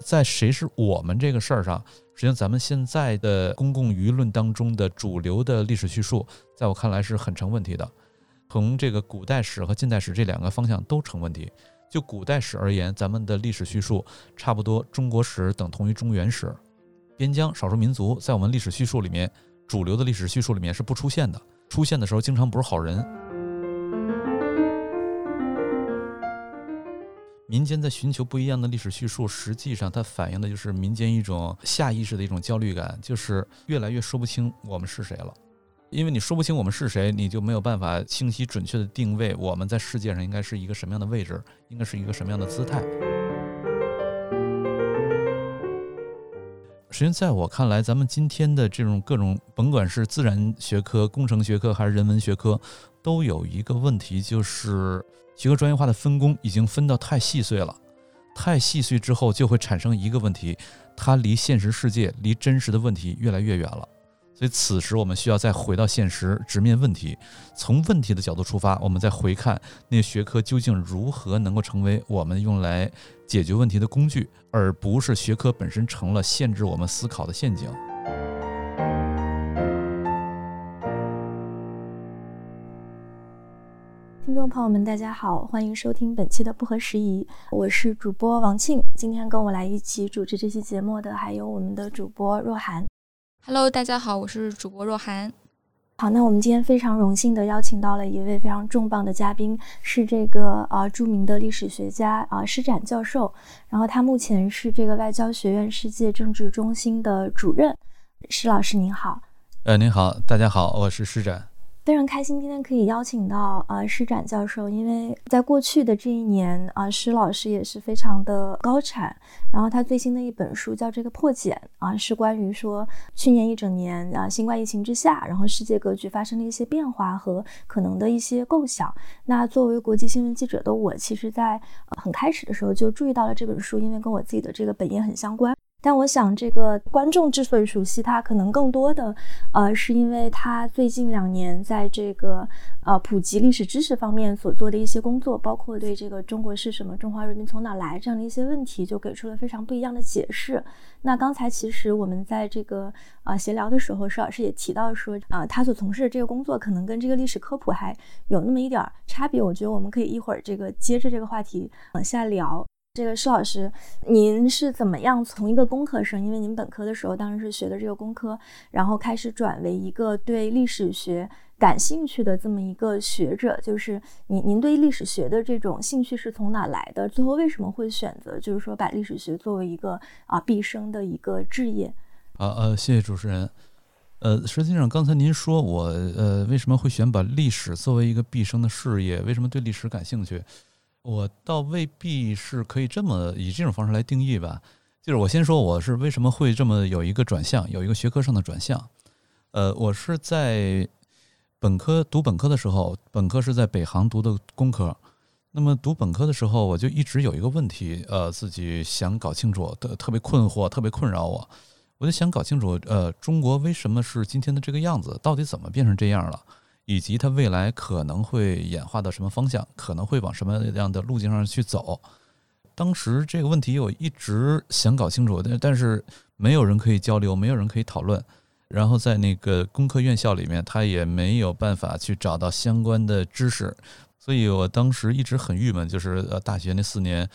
在谁是我们这个事儿上，实际上咱们现在的公共舆论当中的主流的历史叙述，在我看来是很成问题的。从这个古代史和近代史这两个方向都成问题。就古代史而言，咱们的历史叙述差不多中国史等同于中原史，边疆少数民族在我们历史叙述里面，主流的历史叙述里面是不出现的。出现的时候，经常不是好人。民间在寻求不一样的历史叙述，实际上它反映的就是民间一种下意识的一种焦虑感，就是越来越说不清我们是谁了。因为你说不清我们是谁，你就没有办法清晰准确的定位我们在世界上应该是一个什么样的位置，应该是一个什么样的姿态。实际上，在我看来，咱们今天的这种各种，甭管是自然学科、工程学科还是人文学科，都有一个问题，就是学科专业化的分工已经分到太细碎了。太细碎之后，就会产生一个问题，它离现实世界、离真实的问题越来越远了。所以，此时我们需要再回到现实，直面问题，从问题的角度出发，我们再回看那些学科究竟如何能够成为我们用来解决问题的工具，而不是学科本身成了限制我们思考的陷阱。听众朋友们，大家好，欢迎收听本期的不合时宜，我是主播王庆。今天跟我来一起主持这期节目的还有我们的主播若涵。Hello，大家好，我是主播若涵。好，那我们今天非常荣幸的邀请到了一位非常重磅的嘉宾，是这个呃著名的历史学家啊施展教授。然后他目前是这个外交学院世界政治中心的主任。施老师您好。呃，您好，大家好，我是施展。非常开心今天可以邀请到呃施展教授，因为在过去的这一年啊，施老师也是非常的高产。然后他最新的一本书叫这个破茧啊，是关于说去年一整年啊新冠疫情之下，然后世界格局发生了一些变化和可能的一些构想。那作为国际新闻记者的我，其实在很开始的时候就注意到了这本书，因为跟我自己的这个本业很相关。但我想，这个观众之所以熟悉他，可能更多的，呃，是因为他最近两年在这个呃普及历史知识方面所做的一些工作，包括对这个中国是什么、中华人民从哪来这样的一些问题，就给出了非常不一样的解释。那刚才其实我们在这个啊闲聊的时候，施老师也提到说，啊，他所从事的这个工作可能跟这个历史科普还有那么一点差别。我觉得我们可以一会儿这个接着这个话题往下聊。这个施老师，您是怎么样从一个工科生，因为您本科的时候当时是学的这个工科，然后开始转为一个对历史学感兴趣的这么一个学者？就是您，您对历史学的这种兴趣是从哪来的？最后为什么会选择，就是说把历史学作为一个啊毕生的一个志业？啊呃，谢谢主持人。呃，实际上刚才您说我呃为什么会选把历史作为一个毕生的事业？为什么对历史感兴趣？我倒未必是可以这么以这种方式来定义吧。就是我先说我是为什么会这么有一个转向，有一个学科上的转向。呃，我是在本科读本科的时候，本科是在北航读的工科。那么读本科的时候，我就一直有一个问题，呃，自己想搞清楚，特特别困惑，特别困扰我。我就想搞清楚，呃，中国为什么是今天的这个样子？到底怎么变成这样了？以及它未来可能会演化到什么方向，可能会往什么样的路径上去走？当时这个问题我一直想搞清楚，但但是没有人可以交流，没有人可以讨论。然后在那个工科院校里面，他也没有办法去找到相关的知识，所以我当时一直很郁闷，就是呃大学那四年，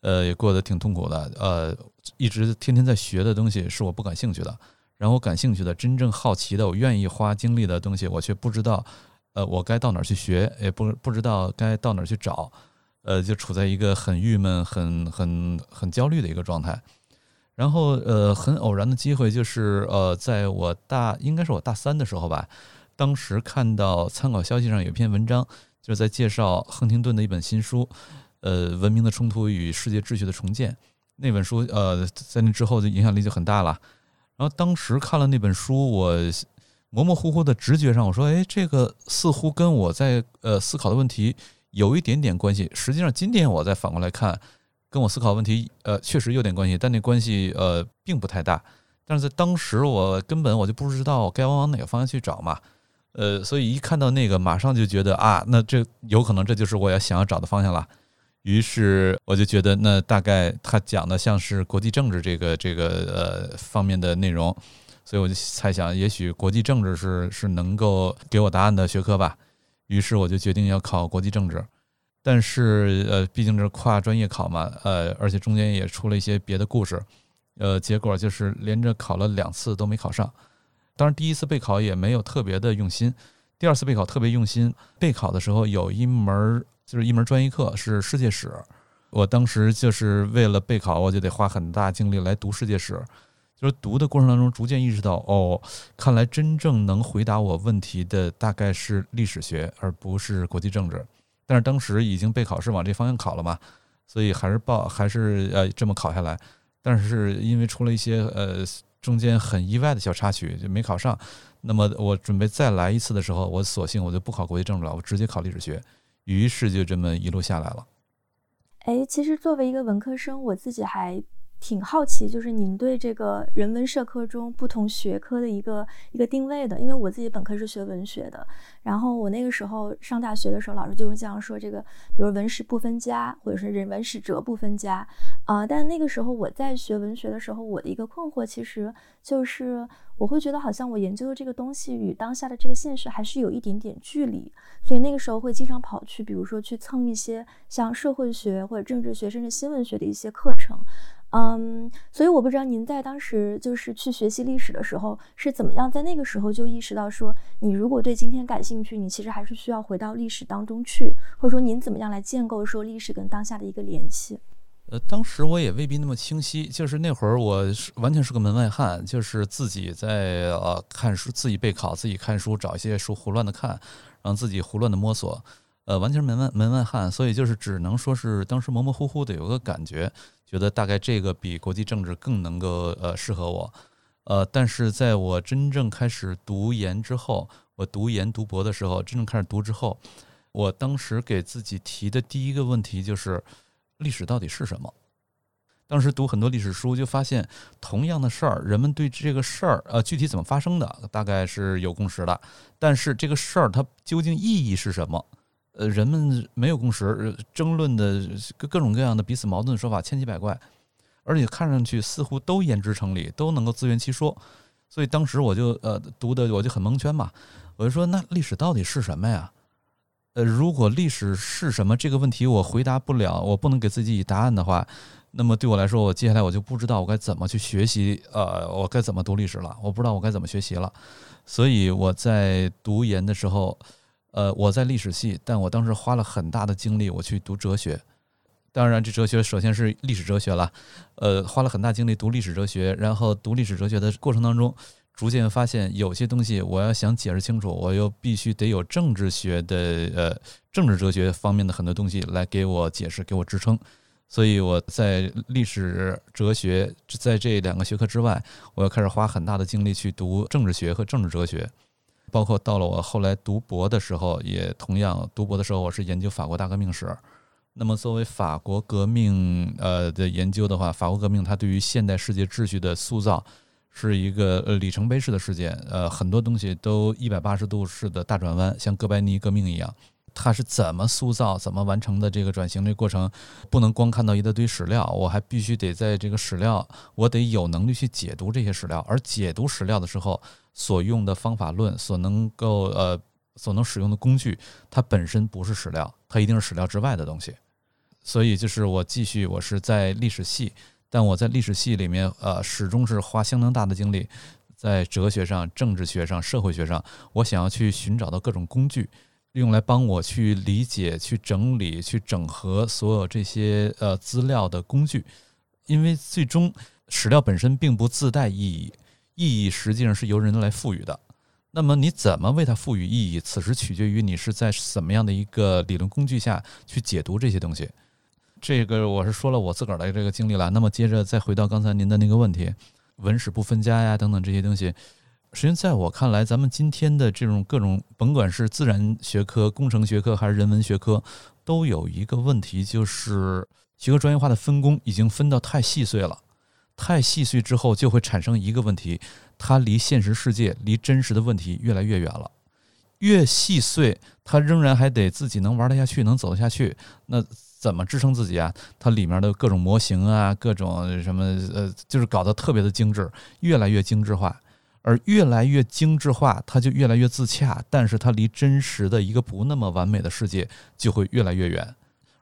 呃也过得挺痛苦的，呃一直天天在学的东西是我不感兴趣的。然后我感兴趣的、真正好奇的、我愿意花精力的东西，我却不知道，呃，我该到哪儿去学，也不不知道该到哪儿去找，呃，就处在一个很郁闷、很很很焦虑的一个状态。然后，呃，很偶然的机会就是，呃，在我大应该是我大三的时候吧，当时看到参考消息上有一篇文章，就是在介绍亨廷顿的一本新书，呃，《文明的冲突与世界秩序的重建》那本书，呃，在那之后的影响力就很大了。当时看了那本书，我模模糊糊的直觉上，我说：“哎，这个似乎跟我在呃思考的问题有一点点关系。”实际上，今天我再反过来看，跟我思考问题呃确实有点关系，但那关系呃并不太大。但是在当时，我根本我就不知道该往哪个方向去找嘛。呃，所以一看到那个，马上就觉得啊，那这有可能这就是我要想要找的方向了。于是我就觉得，那大概他讲的像是国际政治这个这个呃方面的内容，所以我就猜想，也许国际政治是是能够给我答案的学科吧。于是我就决定要考国际政治，但是呃，毕竟是跨专业考嘛，呃，而且中间也出了一些别的故事，呃，结果就是连着考了两次都没考上。当然，第一次备考也没有特别的用心，第二次备考特别用心。备考的时候有一门就是一门专业课是世界史，我当时就是为了备考，我就得花很大精力来读世界史。就是读的过程当中，逐渐意识到，哦，看来真正能回答我问题的大概是历史学，而不是国际政治。但是当时已经备考是往这方向考了嘛，所以还是报还是呃这么考下来。但是因为出了一些呃。中间很意外的小插曲就没考上，那么我准备再来一次的时候，我索性我就不考国际政治了，我直接考历史学，于是就这么一路下来了。哎，其实作为一个文科生，我自己还。挺好奇，就是您对这个人文社科中不同学科的一个一个定位的，因为我自己本科是学文学的，然后我那个时候上大学的时候，老师就会这样说，这个比如文史不分家，或者是人文史哲不分家，啊，但那个时候我在学文学的时候，我的一个困惑其实就是，我会觉得好像我研究的这个东西与当下的这个现实还是有一点点距离，所以那个时候会经常跑去，比如说去蹭一些像社会学或者政治学甚至新闻学的一些课程。嗯，所以我不知道您在当时就是去学习历史的时候是怎么样，在那个时候就意识到说，你如果对今天感兴趣，你其实还是需要回到历史当中去，或者说您怎么样来建构说历史跟当下的一个联系？呃，当时我也未必那么清晰，就是那会儿我是完全是个门外汉，就是自己在呃看书，自己备考，自己看书，找一些书胡乱的看，然后自己胡乱的摸索，呃，完全是门外门外汉，所以就是只能说是当时模模糊糊的有个感觉。觉得大概这个比国际政治更能够呃适合我，呃，但是在我真正开始读研之后，我读研读博的时候，真正开始读之后，我当时给自己提的第一个问题就是历史到底是什么？当时读很多历史书，就发现同样的事儿，人们对这个事儿呃具体怎么发生的，大概是有共识的，但是这个事儿它究竟意义是什么？呃，人们没有共识，争论的各各种各样的彼此矛盾的说法千奇百怪，而且看上去似乎都言之成理，都能够自圆其说。所以当时我就呃读的我就很蒙圈嘛，我就说那历史到底是什么呀？呃，如果历史是什么这个问题我回答不了，我不能给自己以答案的话，那么对我来说，我接下来我就不知道我该怎么去学习，呃，我该怎么读历史了，我不知道我该怎么学习了。所以我在读研的时候。呃，我在历史系，但我当时花了很大的精力，我去读哲学。当然，这哲学首先是历史哲学了，呃，花了很大精力读历史哲学。然后读历史哲学的过程当中，逐渐发现有些东西我要想解释清楚，我又必须得有政治学的呃政治哲学方面的很多东西来给我解释，给我支撑。所以我在历史哲学在这两个学科之外，我要开始花很大的精力去读政治学和政治哲学。包括到了我后来读博的时候，也同样读博的时候，我是研究法国大革命史。那么作为法国革命呃的研究的话，法国革命它对于现代世界秩序的塑造是一个呃里程碑式的事件。呃，很多东西都一百八十度式的大转弯，像哥白尼革命一样。它是怎么塑造、怎么完成的这个转型这过程，不能光看到一大堆史料，我还必须得在这个史料，我得有能力去解读这些史料。而解读史料的时候，所用的方法论，所能够呃，所能使用的工具，它本身不是史料，它一定是史料之外的东西。所以就是我继续，我是在历史系，但我在历史系里面，呃，始终是花相当大的精力在哲学上、政治学上、社会学上，我想要去寻找到各种工具。用来帮我去理解、去整理、去整合所有这些呃资料的工具，因为最终史料本身并不自带意义，意义实际上是由人来赋予的。那么你怎么为它赋予意义，此时取决于你是在什么样的一个理论工具下去解读这些东西。这个我是说了我自个儿的这个经历了。那么接着再回到刚才您的那个问题，文史不分家呀等等这些东西。实际上，在我看来，咱们今天的这种各种，甭管是自然学科、工程学科还是人文学科，都有一个问题，就是学科专业化的分工已经分到太细碎了。太细碎之后，就会产生一个问题：它离现实世界、离真实的问题越来越远了。越细碎，它仍然还得自己能玩得下去，能走得下去。那怎么支撑自己啊？它里面的各种模型啊，各种什么呃，就是搞得特别的精致，越来越精致化。而越来越精致化，它就越来越自洽，但是它离真实的一个不那么完美的世界就会越来越远。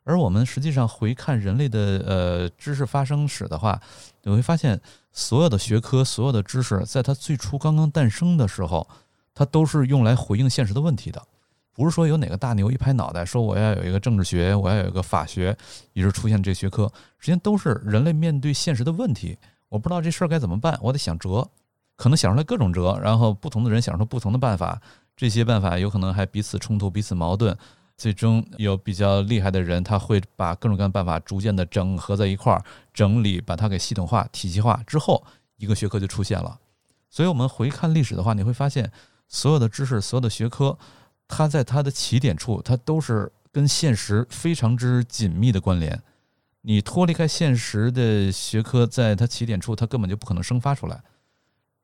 而我们实际上回看人类的呃知识发生史的话，你会发现，所有的学科、所有的知识，在它最初刚刚诞生的时候，它都是用来回应现实的问题的，不是说有哪个大牛一拍脑袋说我要有一个政治学，我要有一个法学，于是出现这学科，实际上都是人类面对现实的问题，我不知道这事儿该怎么办，我得想辙。可能想出来各种辙，然后不同的人想出不同的办法，这些办法有可能还彼此冲突、彼此矛盾。最终有比较厉害的人，他会把各种各样的办法逐渐的整合在一块儿，整理把它给系统化、体系化之后，一个学科就出现了。所以，我们回看历史的话，你会发现，所有的知识、所有的学科，它在它的起点处，它都是跟现实非常之紧密的关联。你脱离开现实的学科，在它起点处，它根本就不可能生发出来。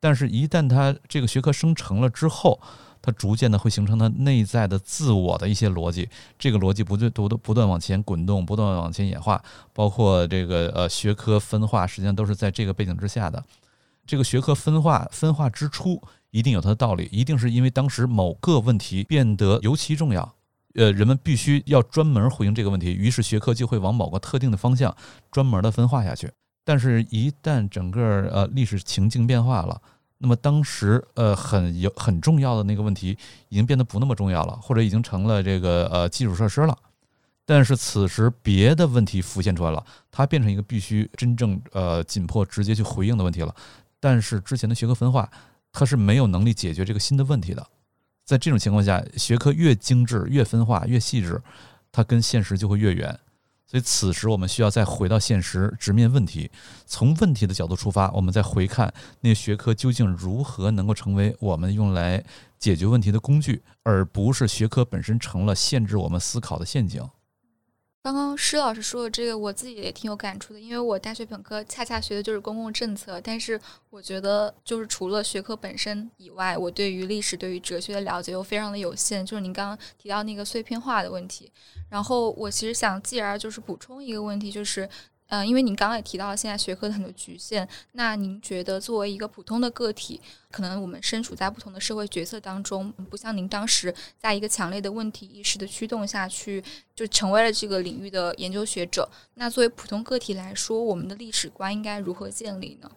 但是，一旦它这个学科生成了之后，它逐渐的会形成它内在的自我的一些逻辑，这个逻辑不断不断不断往前滚动，不断往前演化，包括这个呃学科分化，实际上都是在这个背景之下的。这个学科分化分化之初，一定有它的道理，一定是因为当时某个问题变得尤其重要，呃，人们必须要专门回应这个问题，于是学科就会往某个特定的方向专门的分化下去。但是，一旦整个呃历史情境变化了，那么当时呃很有很重要的那个问题已经变得不那么重要了，或者已经成了这个呃基础设施了。但是此时别的问题浮现出来了，它变成一个必须真正呃紧迫直接去回应的问题了。但是之前的学科分化，它是没有能力解决这个新的问题的。在这种情况下，学科越精致、越分化、越细致，它跟现实就会越远。所以，此时我们需要再回到现实，直面问题，从问题的角度出发，我们再回看那学科究竟如何能够成为我们用来解决问题的工具，而不是学科本身成了限制我们思考的陷阱。刚刚施老师说的这个，我自己也挺有感触的，因为我大学本科恰恰学的就是公共政策，但是我觉得就是除了学科本身以外，我对于历史、对于哲学的了解又非常的有限。就是您刚刚提到那个碎片化的问题，然后我其实想继而就是补充一个问题，就是。嗯，因为您刚刚也提到了现在学科的很多局限，那您觉得作为一个普通的个体，可能我们身处在不同的社会角色当中，不像您当时在一个强烈的问题意识的驱动下去，就成为了这个领域的研究学者。那作为普通个体来说，我们的历史观应该如何建立呢？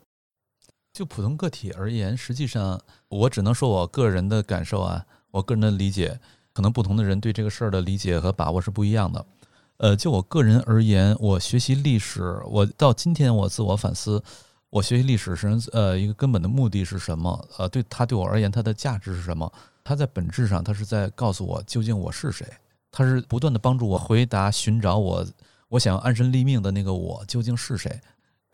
就普通个体而言，实际上我只能说我个人的感受啊，我个人的理解，可能不同的人对这个事儿的理解和把握是不一样的。呃，就我个人而言，我学习历史，我到今天我自我反思，我学习历史是呃一个根本的目的是什么？呃，对它对我而言，它的价值是什么？它在本质上，它是在告诉我究竟我是谁？它是不断的帮助我回答、寻找我我想要安身立命的那个我究竟是谁？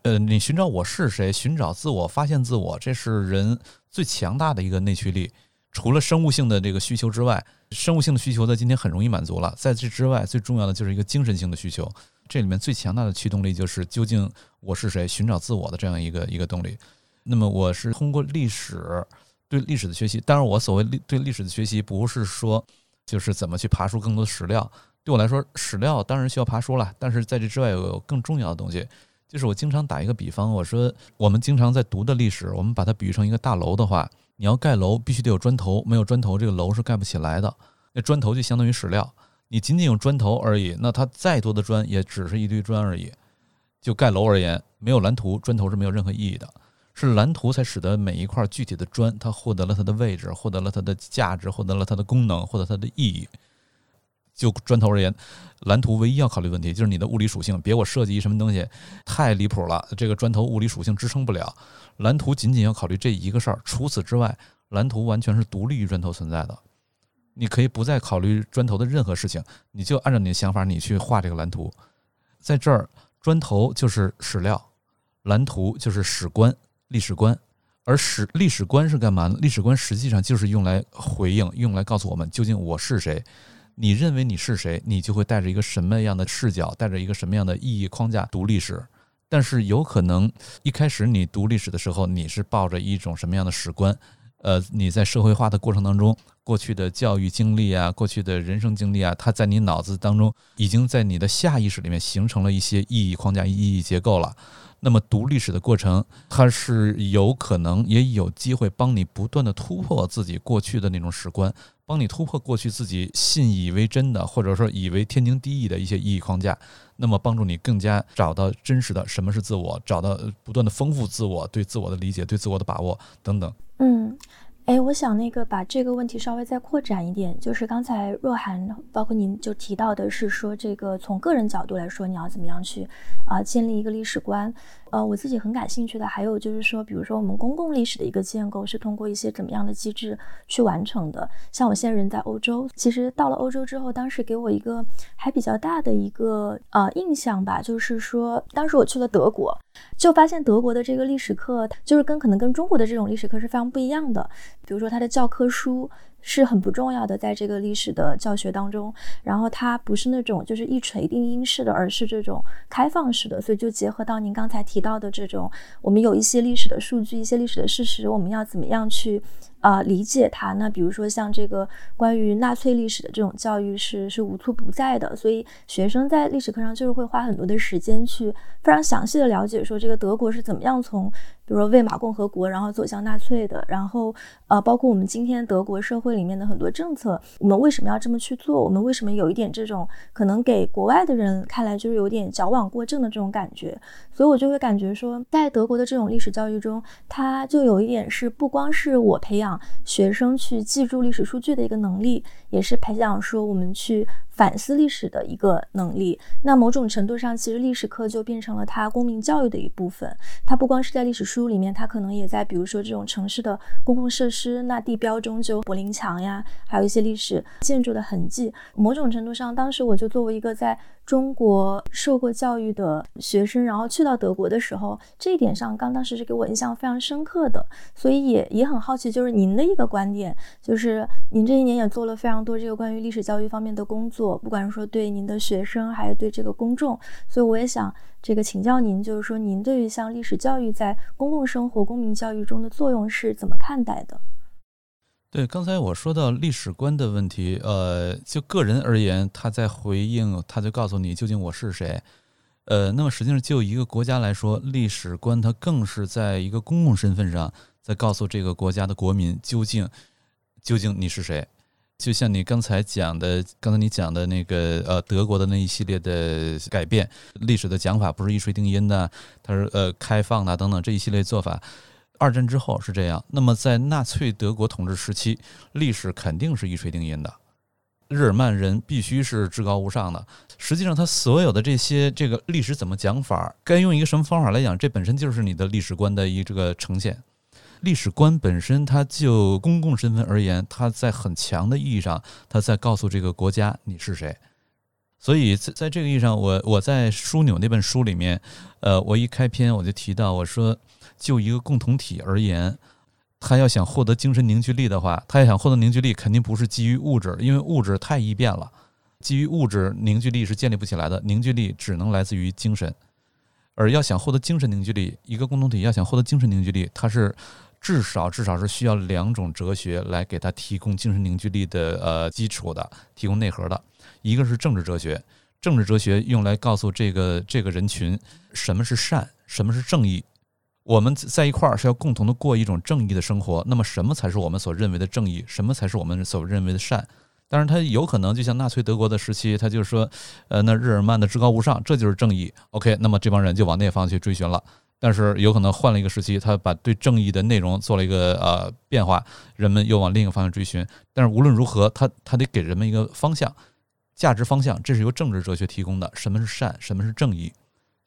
呃，你寻找我是谁？寻找自我、发现自我，这是人最强大的一个内驱力。除了生物性的这个需求之外，生物性的需求在今天很容易满足了。在这之外，最重要的就是一个精神性的需求。这里面最强大的驱动力就是究竟我是谁，寻找自我的这样一个一个动力。那么，我是通过历史对历史的学习。当然，我所谓对历史的学习，不是说就是怎么去爬出更多的史料。对我来说，史料当然需要爬书了。但是在这之外，有更重要的东西，就是我经常打一个比方，我说我们经常在读的历史，我们把它比喻成一个大楼的话。你要盖楼，必须得有砖头，没有砖头，这个楼是盖不起来的。那砖头就相当于史料，你仅仅有砖头而已，那它再多的砖也只是一堆砖而已。就盖楼而言，没有蓝图，砖头是没有任何意义的。是蓝图才使得每一块具体的砖，它获得了它的位置，获得了它的价值，获得了它的功能，获得它的意义。就砖头而言，蓝图唯一要考虑问题就是你的物理属性，别我设计一什么东西太离谱了，这个砖头物理属性支撑不了。蓝图仅仅要考虑这一个事儿，除此之外，蓝图完全是独立于砖头存在的。你可以不再考虑砖头的任何事情，你就按照你的想法，你去画这个蓝图。在这儿，砖头就是史料，蓝图就是史观、历史观。而史历史观是干嘛呢？历史观实际上就是用来回应，用来告诉我们究竟我是谁。你认为你是谁，你就会带着一个什么样的视角，带着一个什么样的意义框架读历史。但是有可能一开始你读历史的时候，你是抱着一种什么样的史观？呃，你在社会化的过程当中，过去的教育经历啊，过去的人生经历啊，它在你脑子当中已经在你的下意识里面形成了一些意义框架、意义结构了。那么读历史的过程，它是有可能也有机会帮你不断的突破自己过去的那种史观，帮你突破过去自己信以为真的，或者说以为天经地义的一些意义框架，那么帮助你更加找到真实的什么是自我，找到不断的丰富自我对自我的理解、对自我的把握等等。嗯。哎，我想那个把这个问题稍微再扩展一点，就是刚才若涵包括您就提到的是说，这个从个人角度来说，你要怎么样去啊建立一个历史观？呃，我自己很感兴趣的还有就是说，比如说我们公共历史的一个建构是通过一些怎么样的机制去完成的？像我现在人在欧洲，其实到了欧洲之后，当时给我一个还比较大的一个呃印象吧，就是说当时我去了德国，就发现德国的这个历史课就是跟可能跟中国的这种历史课是非常不一样的。比如说它的教科书。是很不重要的，在这个历史的教学当中，然后它不是那种就是一锤定音式的，而是这种开放式的，所以就结合到您刚才提到的这种，我们有一些历史的数据，一些历史的事实，我们要怎么样去？啊，理解它。那比如说像这个关于纳粹历史的这种教育是是无处不在的，所以学生在历史课上就是会花很多的时间去非常详细的了解说这个德国是怎么样从比如说魏玛共和国然后走向纳粹的，然后呃包括我们今天德国社会里面的很多政策，我们为什么要这么去做？我们为什么有一点这种可能给国外的人看来就是有点矫枉过正的这种感觉？所以我就会感觉说，在德国的这种历史教育中，它就有一点是不光是我培养。学生去记住历史数据的一个能力，也是培养说我们去反思历史的一个能力。那某种程度上，其实历史课就变成了他公民教育的一部分。它不光是在历史书里面，它可能也在比如说这种城市的公共设施，那地标中就柏林墙呀，还有一些历史建筑的痕迹。某种程度上，当时我就作为一个在中国受过教育的学生，然后去到德国的时候，这一点上刚当时是给我印象非常深刻的，所以也也很好奇，就是您的一个观点，就是您这一年也做了非常多这个关于历史教育方面的工作，不管是说对您的学生，还是对这个公众，所以我也想这个请教您，就是说您对于像历史教育在公共生活、公民教育中的作用是怎么看待的？对，刚才我说到历史观的问题，呃，就个人而言，他在回应，他就告诉你究竟我是谁，呃，那么实际上就一个国家来说，历史观它更是在一个公共身份上，在告诉这个国家的国民究竟究竟你是谁。就像你刚才讲的，刚才你讲的那个呃，德国的那一系列的改变，历史的讲法不是一锤定音的，它是呃开放的等等这一系列做法。二战之后是这样，那么在纳粹德国统治时期，历史肯定是一锤定音的，日耳曼人必须是至高无上的。实际上，他所有的这些这个历史怎么讲法，该用一个什么方法来讲，这本身就是你的历史观的一这个呈现。历史观本身，它就公共身份而言，它在很强的意义上，它在告诉这个国家你是谁。所以在在这个意义上，我我在枢纽那本书里面，呃，我一开篇我就提到，我说。就一个共同体而言，他要想获得精神凝聚力的话，他要想获得凝聚力，肯定不是基于物质，因为物质太易变了。基于物质凝聚力是建立不起来的，凝聚力只能来自于精神。而要想获得精神凝聚力，一个共同体要想获得精神凝聚力，它是至少至少是需要两种哲学来给他提供精神凝聚力的呃基础的，提供内核的。一个是政治哲学，政治哲学用来告诉这个这个人群什么是善，什么是正义。我们在一块儿是要共同的过一种正义的生活。那么，什么才是我们所认为的正义？什么才是我们所认为的善？当然，他有可能就像纳粹德国的时期，他就是说，呃，那日耳曼的至高无上，这就是正义。OK，那么这帮人就往那方去追寻了。但是，有可能换了一个时期，他把对正义的内容做了一个呃变化，人们又往另一个方向追寻。但是无论如何，他他得给人们一个方向，价值方向，这是由政治哲学提供的。什么是善？什么是正义？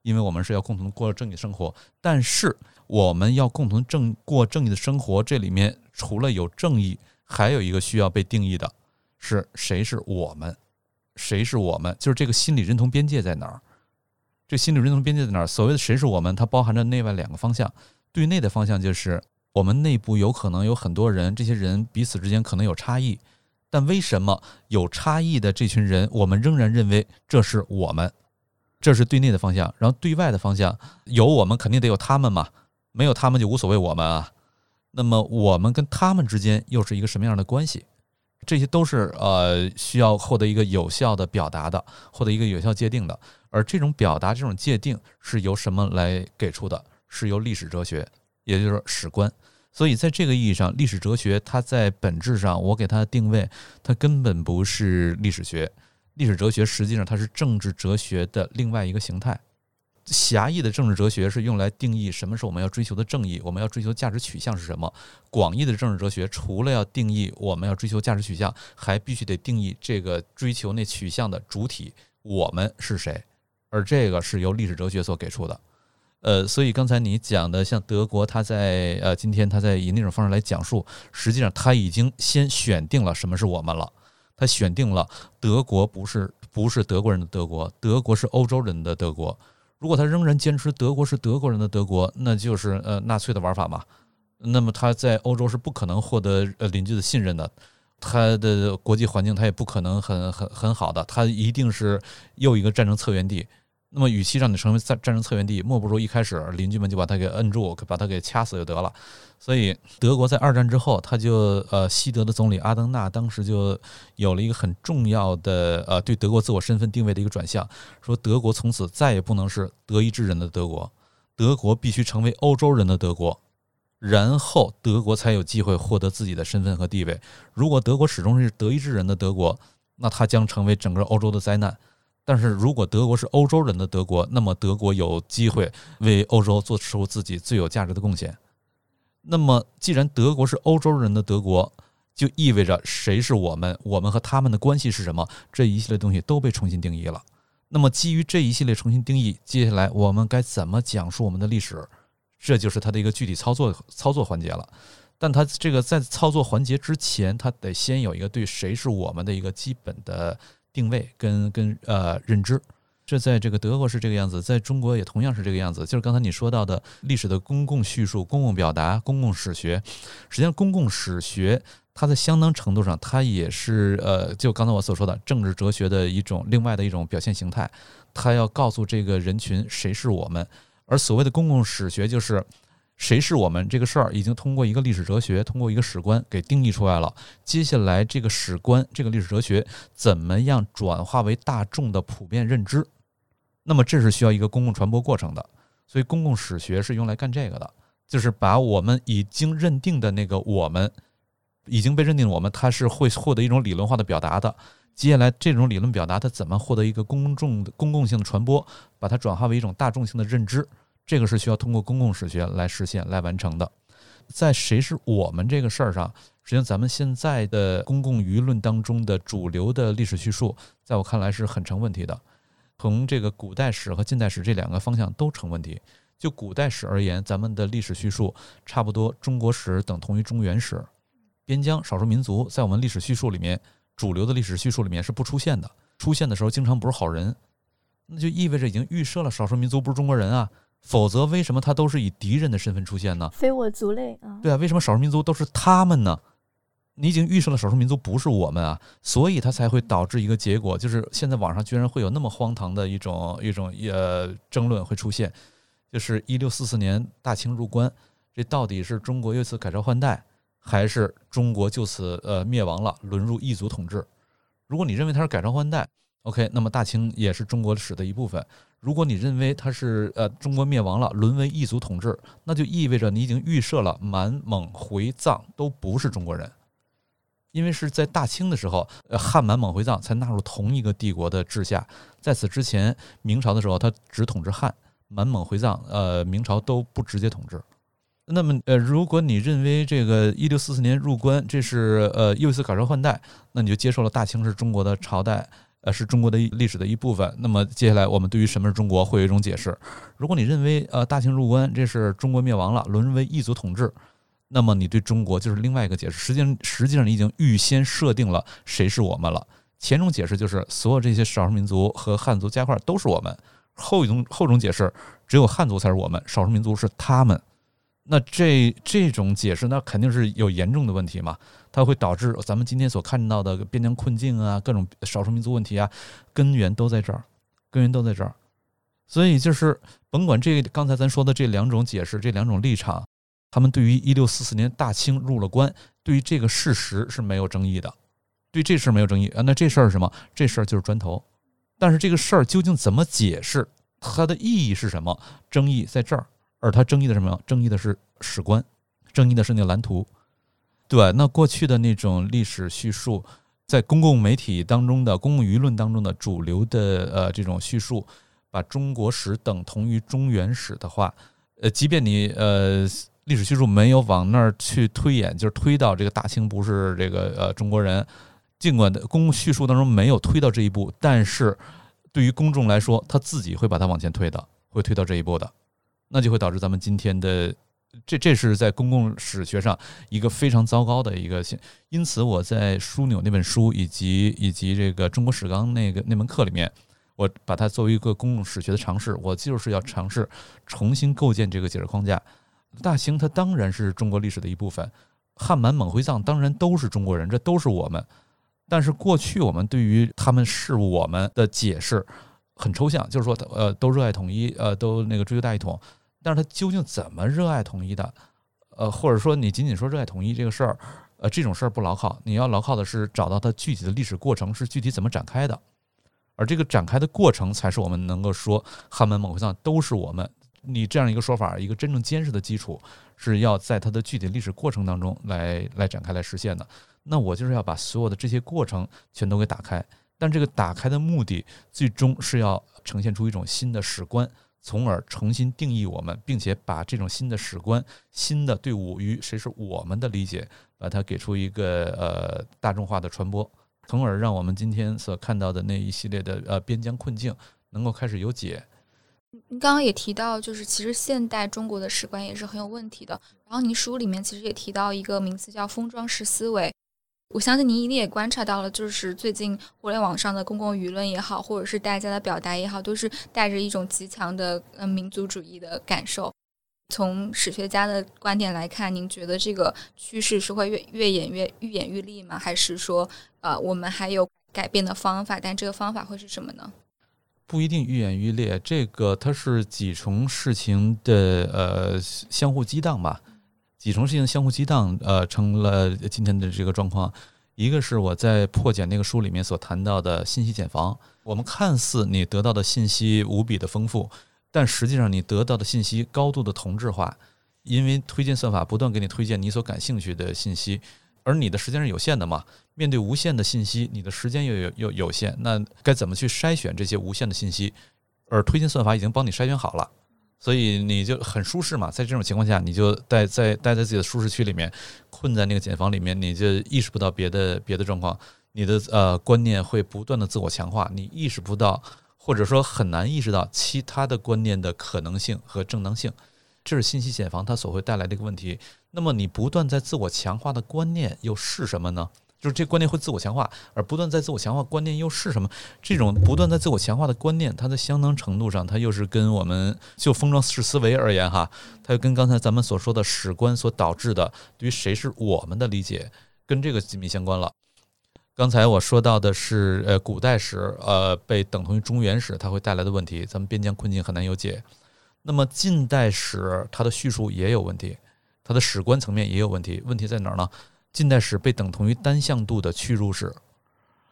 因为我们是要共同过正义的生活，但是我们要共同正过正义的生活，这里面除了有正义，还有一个需要被定义的，是谁是我们？谁是我们？就是这个心理认同边界在哪儿？这心理认同边界在哪儿？所谓的谁是我们，它包含着内外两个方向。对内的方向就是我们内部有可能有很多人，这些人彼此之间可能有差异，但为什么有差异的这群人，我们仍然认为这是我们？这是对内的方向，然后对外的方向有我们肯定得有他们嘛，没有他们就无所谓我们啊。那么我们跟他们之间又是一个什么样的关系？这些都是呃需要获得一个有效的表达的，获得一个有效界定的。而这种表达、这种界定是由什么来给出的？是由历史哲学，也就是史观。所以在这个意义上，历史哲学它在本质上，我给它的定位，它根本不是历史学。历史哲学实际上它是政治哲学的另外一个形态。狭义的政治哲学是用来定义什么是我们要追求的正义，我们要追求价值取向是什么。广义的政治哲学除了要定义我们要追求价值取向，还必须得定义这个追求那取向的主体我们是谁，而这个是由历史哲学所给出的。呃，所以刚才你讲的像德国，他在呃今天他在以那种方式来讲述，实际上他已经先选定了什么是我们了，他选定了德国不是不是德国人的德国，德国是欧洲人的德国。如果他仍然坚持德国是德国人的德国，那就是呃纳粹的玩法嘛。那么他在欧洲是不可能获得呃邻居的信任的，他的国际环境他也不可能很很很好的，他一定是又一个战争策源地。那么，与其让你成为战战争策源地，莫不如一开始邻居们就把他给摁住，把他给掐死就得了。所以，德国在二战之后，他就呃，西德的总理阿登纳当时就有了一个很重要的呃，对德国自我身份定位的一个转向，说德国从此再也不能是德意志人的德国，德国必须成为欧洲人的德国，然后德国才有机会获得自己的身份和地位。如果德国始终是德意志人的德国，那它将成为整个欧洲的灾难。但是如果德国是欧洲人的德国，那么德国有机会为欧洲做出自己最有价值的贡献。那么，既然德国是欧洲人的德国，就意味着谁是我们，我们和他们的关系是什么，这一系列东西都被重新定义了。那么，基于这一系列重新定义，接下来我们该怎么讲述我们的历史？这就是它的一个具体操作操作环节了。但它这个在操作环节之前，它得先有一个对谁是我们的一个基本的。定位跟跟呃认知，这在这个德国是这个样子，在中国也同样是这个样子。就是刚才你说到的历史的公共叙述、公共表达、公共史学，实际上公共史学它在相当程度上，它也是呃，就刚才我所说的政治哲学的一种另外的一种表现形态。它要告诉这个人群谁是我们，而所谓的公共史学就是。谁是我们这个事儿，已经通过一个历史哲学，通过一个史观给定义出来了。接下来，这个史观、这个历史哲学怎么样转化为大众的普遍认知？那么，这是需要一个公共传播过程的。所以，公共史学是用来干这个的，就是把我们已经认定的那个我们已经被认定的我们，它是会获得一种理论化的表达的。接下来，这种理论表达它怎么获得一个公众的公共性的传播，把它转化为一种大众性的认知？这个是需要通过公共史学来实现、来完成的。在谁是我们这个事儿上，实际上咱们现在的公共舆论当中的主流的历史叙述，在我看来是很成问题的。从这个古代史和近代史这两个方向都成问题。就古代史而言，咱们的历史叙述差不多，中国史等同于中原史。边疆少数民族在我们历史叙述里面，主流的历史叙述里面是不出现的。出现的时候，经常不是好人，那就意味着已经预设了少数民族不是中国人啊。否则，为什么他都是以敌人的身份出现呢？非我族类啊！对啊，为什么少数民族都是他们呢？你已经预设了少数民族不是我们啊，所以他才会导致一个结果，就是现在网上居然会有那么荒唐的一种一种呃争论会出现，就是一六四四年大清入关，这到底是中国又一次改朝换代，还是中国就此呃灭亡了，沦入异族统治？如果你认为它是改朝换代，OK，那么大清也是中国史的一部分。如果你认为他是呃中国灭亡了，沦为异族统治，那就意味着你已经预设了满蒙回藏都不是中国人，因为是在大清的时候，呃汉满蒙回藏才纳入同一个帝国的治下，在此之前，明朝的时候他只统治汉，满蒙回藏，呃明朝都不直接统治。那么呃如果你认为这个一六四四年入关这是呃又一次改朝换代，那你就接受了大清是中国的朝代。呃，是中国的历史的一部分。那么接下来，我们对于什么是中国会有一种解释。如果你认为呃大清入关这是中国灭亡了，沦为异族统治，那么你对中国就是另外一个解释。实际上，实际上你已经预先设定了谁是我们了。前种解释就是所有这些少数民族和汉族加块都是我们。后一种后种解释，只有汉族才是我们，少数民族是他们。那这这种解释，那肯定是有严重的问题嘛？它会导致咱们今天所看到的边疆困境啊，各种少数民族问题啊，根源都在这儿，根源都在这儿。所以就是甭管这刚才咱说的这两种解释，这两种立场，他们对于一六四四年大清入了关，对于这个事实是没有争议的，对这事儿没有争议啊。那这事儿是什么？这事儿就是砖头。但是这个事儿究竟怎么解释？它的意义是什么？争议在这儿，而它争议的什么？争议的是史观，争议的是那个蓝图。对，那过去的那种历史叙述，在公共媒体当中的公共舆论当中的主流的呃这种叙述，把中国史等同于中原史的话，呃，即便你呃历史叙述没有往那儿去推演，就是推到这个大清不是这个呃中国人，尽管的公共叙述当中没有推到这一步，但是。对于公众来说，他自己会把它往前推的，会推到这一步的，那就会导致咱们今天的这这是在公共史学上一个非常糟糕的一个现。因此，我在枢纽那本书以及以及这个中国史纲那个那门课里面，我把它作为一个公共史学的尝试，我就是要尝试重新构建这个解释框架。大清它当然是中国历史的一部分，汉满蒙回藏当然都是中国人，这都是我们。但是过去我们对于他们是我们的解释很抽象，就是说，呃，都热爱统一，呃，都那个追求大一统。但是他究竟怎么热爱统一的？呃，或者说你仅仅说热爱统一这个事儿，呃，这种事儿不牢靠。你要牢靠的是找到它具体的历史过程是具体怎么展开的，而这个展开的过程才是我们能够说汉满蒙回藏都是我们。你这样一个说法，一个真正坚实的基础是要在它的具体历史过程当中来来展开来实现的。那我就是要把所有的这些过程全都给打开，但这个打开的目的最终是要呈现出一种新的史观，从而重新定义我们，并且把这种新的史观、新的对我与谁是我们的理解，把它给出一个呃大众化的传播，从而让我们今天所看到的那一系列的呃边疆困境能够开始有解。您刚刚也提到，就是其实现代中国的史观也是很有问题的。然后您书里面其实也提到一个名词叫封装式思维。我相信您一定也观察到了，就是最近互联网上的公共舆论也好，或者是大家的表达也好，都是带着一种极强的呃民族主义的感受。从史学家的观点来看，您觉得这个趋势是会越越演越愈演愈烈吗？还是说，呃，我们还有改变的方法？但这个方法会是什么呢？不一定愈演愈烈，这个它是几重事情的呃相互激荡吧。几重事情相互激荡，呃，成了今天的这个状况。一个是我在破解那个书里面所谈到的信息茧房。我们看似你得到的信息无比的丰富，但实际上你得到的信息高度的同质化，因为推荐算法不断给你推荐你所感兴趣的信息，而你的时间是有限的嘛。面对无限的信息，你的时间又有又有限，那该怎么去筛选这些无限的信息？而推荐算法已经帮你筛选好了。所以你就很舒适嘛，在这种情况下，你就待在待在自己的舒适区里面，困在那个茧房里面，你就意识不到别的别的状况，你的呃观念会不断的自我强化，你意识不到或者说很难意识到其他的观念的可能性和正当性，这是信息茧房它所会带来的一个问题。那么你不断在自我强化的观念又是什么呢？就是这观念会自我强化，而不断在自我强化观念又是什么？这种不断在自我强化的观念，它在相当程度上，它又是跟我们就封装式思维而言，哈，它又跟刚才咱们所说的史观所导致的对于谁是我们的理解，跟这个紧密相关了。刚才我说到的是，呃，古代史，呃，被等同于中原史，它会带来的问题，咱们边疆困境很难有解。那么近代史，它的叙述也有问题，它的史观层面也有问题，问题在哪儿呢？近代史被等同于单向度的屈辱史，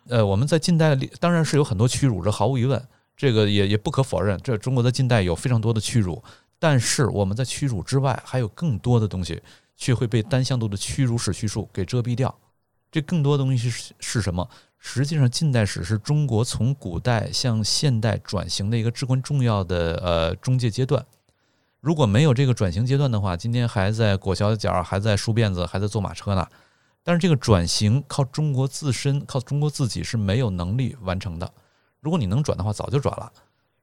呃，我们在近代里当然是有很多屈辱，这毫无疑问，这个也也不可否认，这中国的近代有非常多的屈辱，但是我们在屈辱之外还有更多的东西，却会被单向度的屈辱史叙述给遮蔽掉。这更多的东西是是什么？实际上，近代史是中国从古代向现代转型的一个至关重要的呃中介阶段。如果没有这个转型阶段的话，今天还在裹小脚，还在梳辫子，还在坐马车呢。但是这个转型靠中国自身，靠中国自己是没有能力完成的。如果你能转的话，早就转了。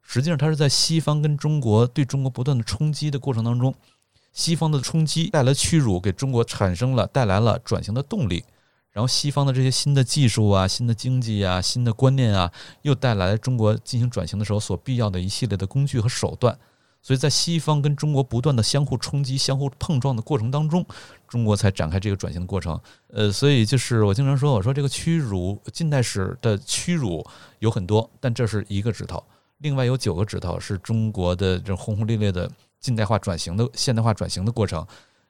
实际上，它是在西方跟中国对中国不断的冲击的过程当中，西方的冲击带来屈辱，给中国产生了带来了转型的动力。然后，西方的这些新的技术啊、新的经济啊、新的观念啊，又带来中国进行转型的时候所必要的一系列的工具和手段。所以在西方跟中国不断的相互冲击、相互碰撞的过程当中，中国才展开这个转型的过程。呃，所以就是我经常说，我说这个屈辱，近代史的屈辱有很多，但这是一个指头，另外有九个指头是中国的这轰轰烈烈的近代化转型的现代化转型的过程。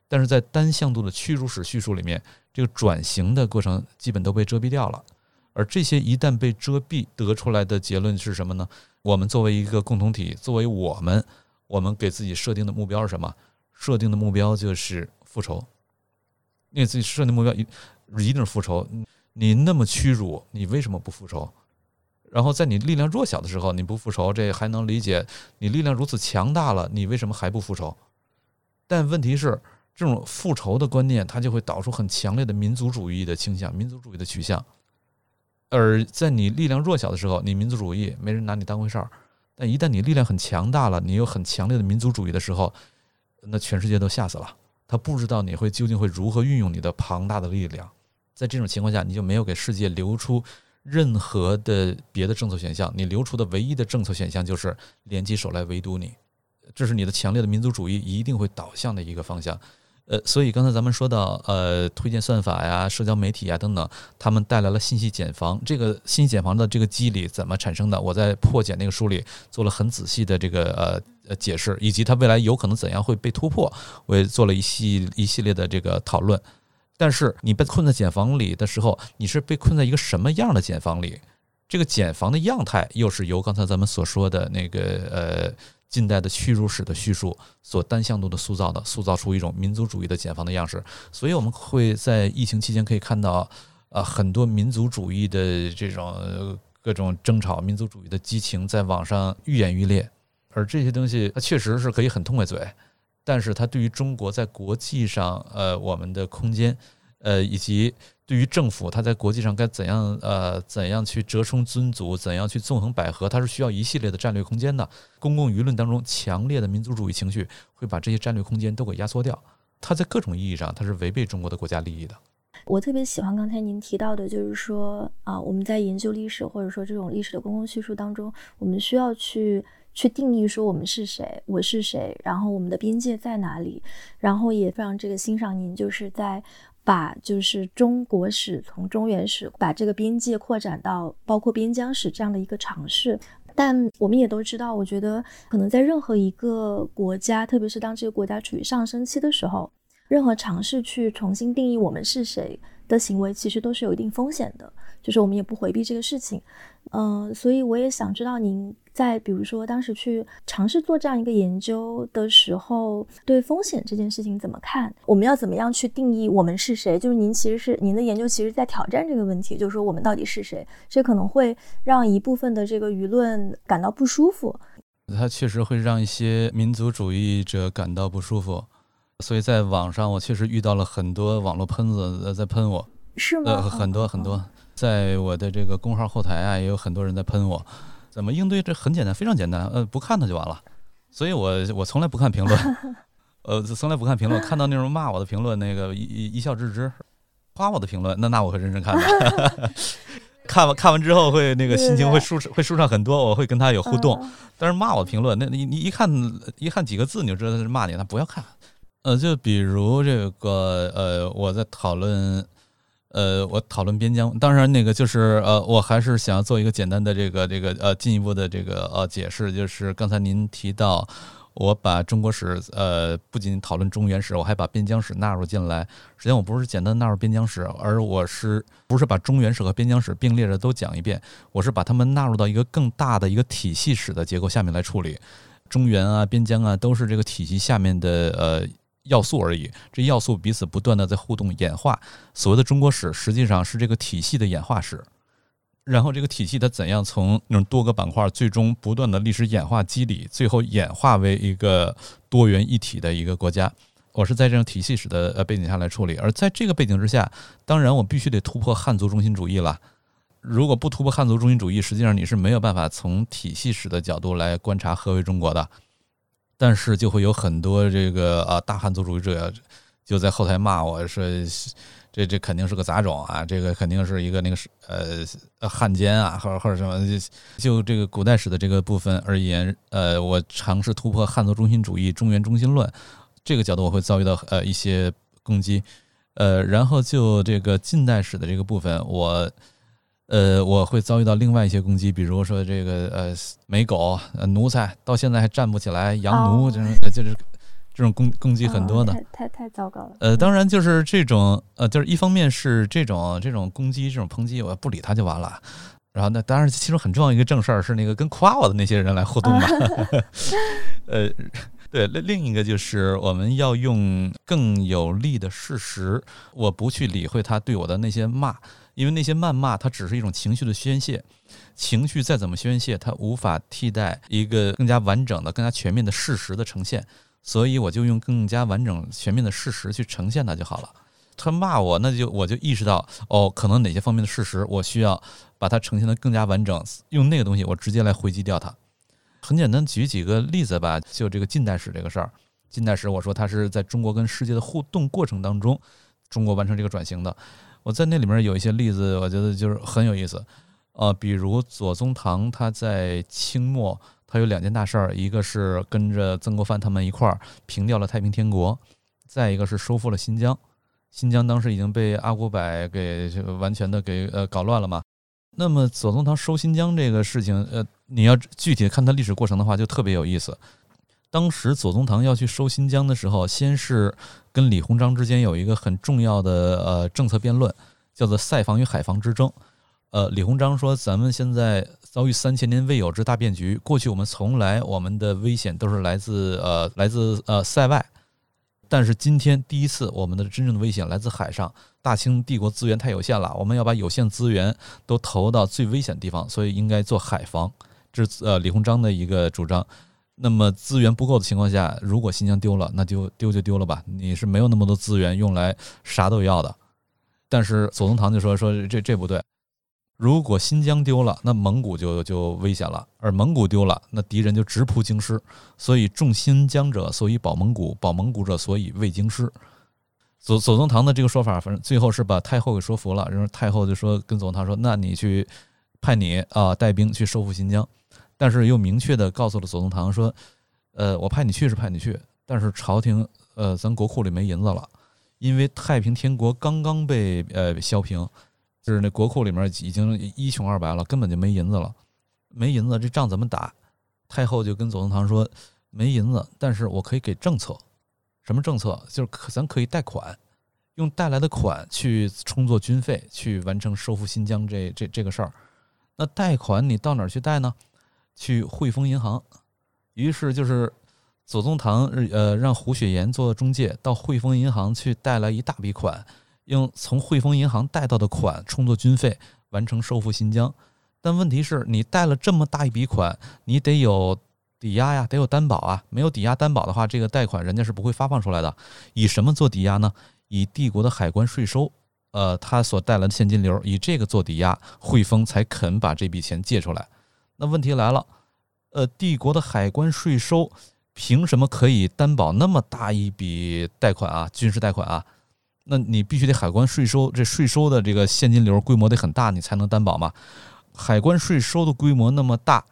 但是在单向度的屈辱史叙述里面，这个转型的过程基本都被遮蔽掉了。而这些一旦被遮蔽，得出来的结论是什么呢？我们作为一个共同体，作为我们，我们给自己设定的目标是什么？设定的目标就是复仇。你给自己设定目标一一定是复仇。你那么屈辱，你为什么不复仇？然后在你力量弱小的时候，你不复仇，这还能理解。你力量如此强大了，你为什么还不复仇？但问题是，这种复仇的观念，它就会导出很强烈的民族主义的倾向，民族主义的取向。而在你力量弱小的时候，你民族主义没人拿你当回事儿；但一旦你力量很强大了，你有很强烈的民族主义的时候，那全世界都吓死了。他不知道你会究竟会如何运用你的庞大的力量。在这种情况下，你就没有给世界留出任何的别的政策选项。你留出的唯一的政策选项就是联起手来围堵你。这是你的强烈的民族主义一定会导向的一个方向。呃，所以刚才咱们说到，呃，推荐算法呀、社交媒体呀等等，他们带来了信息茧房。这个信息茧房的这个机理怎么产生的？我在破茧那个书里做了很仔细的这个呃呃解释，以及它未来有可能怎样会被突破，我也做了一系一系列的这个讨论。但是你被困在茧房里的时候，你是被困在一个什么样的茧房里？这个茧房的样态又是由刚才咱们所说的那个呃。近代的屈辱史的叙述所单向度的塑造的，塑造出一种民族主义的解放的样式。所以我们会在疫情期间可以看到，啊，很多民族主义的这种各种争吵，民族主义的激情在网上愈演愈烈。而这些东西，它确实是可以很痛快嘴，但是它对于中国在国际上，呃，我们的空间，呃，以及。对于政府，它在国际上该怎样呃怎样去折冲尊祖，怎样去纵横捭阖，它是需要一系列的战略空间的。公共舆论当中强烈的民族主义情绪会把这些战略空间都给压缩掉。它在各种意义上，它是违背中国的国家利益的。我特别喜欢刚才您提到的，就是说啊，我们在研究历史或者说这种历史的公共叙述当中，我们需要去去定义说我们是谁，我是谁，然后我们的边界在哪里，然后也非常这个欣赏您就是在。把就是中国史从中原史把这个边界扩展到包括边疆史这样的一个尝试，但我们也都知道，我觉得可能在任何一个国家，特别是当这个国家处于上升期的时候，任何尝试去重新定义我们是谁的行为，其实都是有一定风险的。就是我们也不回避这个事情，嗯，所以我也想知道您在比如说当时去尝试做这样一个研究的时候，对风险这件事情怎么看？我们要怎么样去定义我们是谁？就是您其实是您的研究，其实在挑战这个问题，就是说我们到底是谁？这可能会让一部分的这个舆论感到不舒服。它确实会让一些民族主义者感到不舒服，所以在网上我确实遇到了很多网络喷子在喷我，是吗？呃，很多很多。在我的这个公号后台啊，也有很多人在喷我。怎么应对？这很简单，非常简单。呃，不看他就完了。所以我我从来不看评论，呃，从来不看评论。看到那种骂我的评论，那个一一笑置之；夸我的评论，那那我会认真看的。看完看完之后，会那个心情会舒会舒畅很多。我会跟他有互动。但是骂我的评论，那你你一看一看几个字，你就知道他是骂你，那不要看。呃，就比如这个呃，我在讨论。呃，我讨论边疆，当然那个就是呃，我还是想要做一个简单的这个这个呃进一步的这个呃解释，就是刚才您提到，我把中国史呃不仅讨论中原史，我还把边疆史纳入进来。实际上我不是简单纳入边疆史，而我是不是把中原史和边疆史并列着都讲一遍？我是把它们纳入到一个更大的一个体系史的结构下面来处理。中原啊，边疆啊，都是这个体系下面的呃。要素而已，这要素彼此不断的在互动演化。所谓的中国史，实际上是这个体系的演化史。然后这个体系它怎样从那种多个板块，最终不断的历史演化机理，最后演化为一个多元一体的一个国家。我是在这种体系史的呃背景下来处理。而在这个背景之下，当然我必须得突破汉族中心主义了。如果不突破汉族中心主义，实际上你是没有办法从体系史的角度来观察何为中国的。但是就会有很多这个啊大汉族主义者就在后台骂我说这这肯定是个杂种啊，这个肯定是一个那个是呃汉奸啊，或者或者什么就这个古代史的这个部分而言，呃，我尝试突破汉族中心主义、中原中心论这个角度，我会遭遇到呃一些攻击，呃，然后就这个近代史的这个部分，我。呃，我会遭遇到另外一些攻击，比如说这个呃，美狗、呃奴才，到现在还站不起来，洋奴，就是就是这种攻攻击很多的，太太太糟糕了。呃，当然就是这种呃，就是一方面是这种这种攻击、这种抨击，我不理他就完了。然后那当然，其中很重要一个正事儿是那个跟夸我的那些人来互动嘛。呃，对，另另一个就是我们要用更有力的事实，我不去理会他对我的那些骂，因为那些谩骂它只是一种情绪的宣泄，情绪再怎么宣泄，它无法替代一个更加完整的、更加全面的事实的呈现。所以我就用更加完整、全面的事实去呈现它就好了。他骂我，那就我就意识到，哦，可能哪些方面的事实我需要把它呈现的更加完整，用那个东西我直接来回击掉它。很简单，举几个例子吧。就这个近代史这个事儿，近代史我说它是在中国跟世界的互动过程当中，中国完成这个转型的。我在那里面有一些例子，我觉得就是很有意思。呃，比如左宗棠他在清末。他有两件大事儿，一个是跟着曾国藩他们一块儿平掉了太平天国，再一个是收复了新疆。新疆当时已经被阿古柏给完全的给呃搞乱了嘛。那么左宗棠收新疆这个事情，呃，你要具体看他历史过程的话，就特别有意思。当时左宗棠要去收新疆的时候，先是跟李鸿章之间有一个很重要的呃政策辩论，叫做塞防与海防之争。呃，李鸿章说：“咱们现在遭遇三千年未有之大变局。过去我们从来我们的危险都是来自呃来自呃塞外，但是今天第一次我们的真正的危险来自海上。大清帝国资源太有限了，我们要把有限资源都投到最危险的地方，所以应该做海防。这是呃李鸿章的一个主张。那么资源不够的情况下，如果新疆丢了，那就丢就丢了吧。你是没有那么多资源用来啥都要的。但是左宗棠就说说这这不对。”如果新疆丢了，那蒙古就就危险了；而蒙古丢了，那敌人就直扑京师。所以，重新疆者，所以保蒙古；保蒙古者，所以卫京师。左左宗棠的这个说法，反正最后是把太后给说服了。然后太后就说跟左宗棠说：“那你去派你啊带兵去收复新疆。”但是又明确的告诉了左宗棠说：“呃，我派你去是派你去，但是朝廷呃，咱国库里没银子了，因为太平天国刚刚被呃削平。”就是那国库里面已经一穷二白了，根本就没银子了，没银子，这仗怎么打？太后就跟左宗棠说：“没银子，但是我可以给政策，什么政策？就是可咱可以贷款，用带来的款去充作军费，去完成收复新疆这这这个事儿。那贷款你到哪儿去贷呢？去汇丰银行。于是就是左宗棠呃让胡雪岩做中介，到汇丰银行去贷来一大笔款。”用从汇丰银行贷到的款充作军费，完成收复新疆。但问题是你贷了这么大一笔款，你得有抵押呀，得有担保啊。没有抵押担保的话，这个贷款人家是不会发放出来的。以什么做抵押呢？以帝国的海关税收，呃，他所带来的现金流，以这个做抵押，汇丰才肯把这笔钱借出来。那问题来了，呃，帝国的海关税收凭什么可以担保那么大一笔贷款啊？军事贷款啊？那你必须得海关税收，这税收的这个现金流规模得很大，你才能担保嘛。海关税收的规模那么大，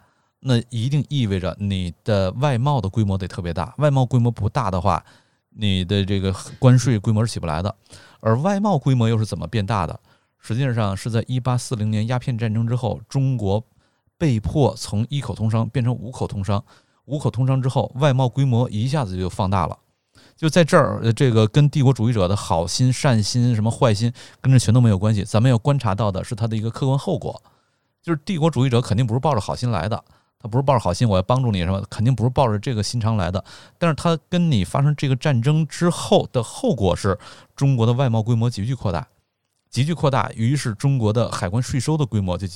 那一定意味着你的外贸的规模得特别大。外贸规模不大的话，你的这个关税规模是起不来的。而外贸规模又是怎么变大的？实际上是在一八四零年鸦片战争之后，中国被迫从一口通商变成五口通商。五口通商之后，外贸规模一下子就放大了。就在这儿，这个跟帝国主义者的好心、善心、什么坏心，跟这全都没有关系。咱们要观察到的是它的一个客观后果，就是帝国主义者肯定不是抱着好心来的，他不是抱着好心，我要帮助你什么，肯定不是抱着这个心肠来的。但是他跟你发生这个战争之后的后果是，中国的外贸规模急剧扩大，急剧扩大，于是中国的海关税收的规模就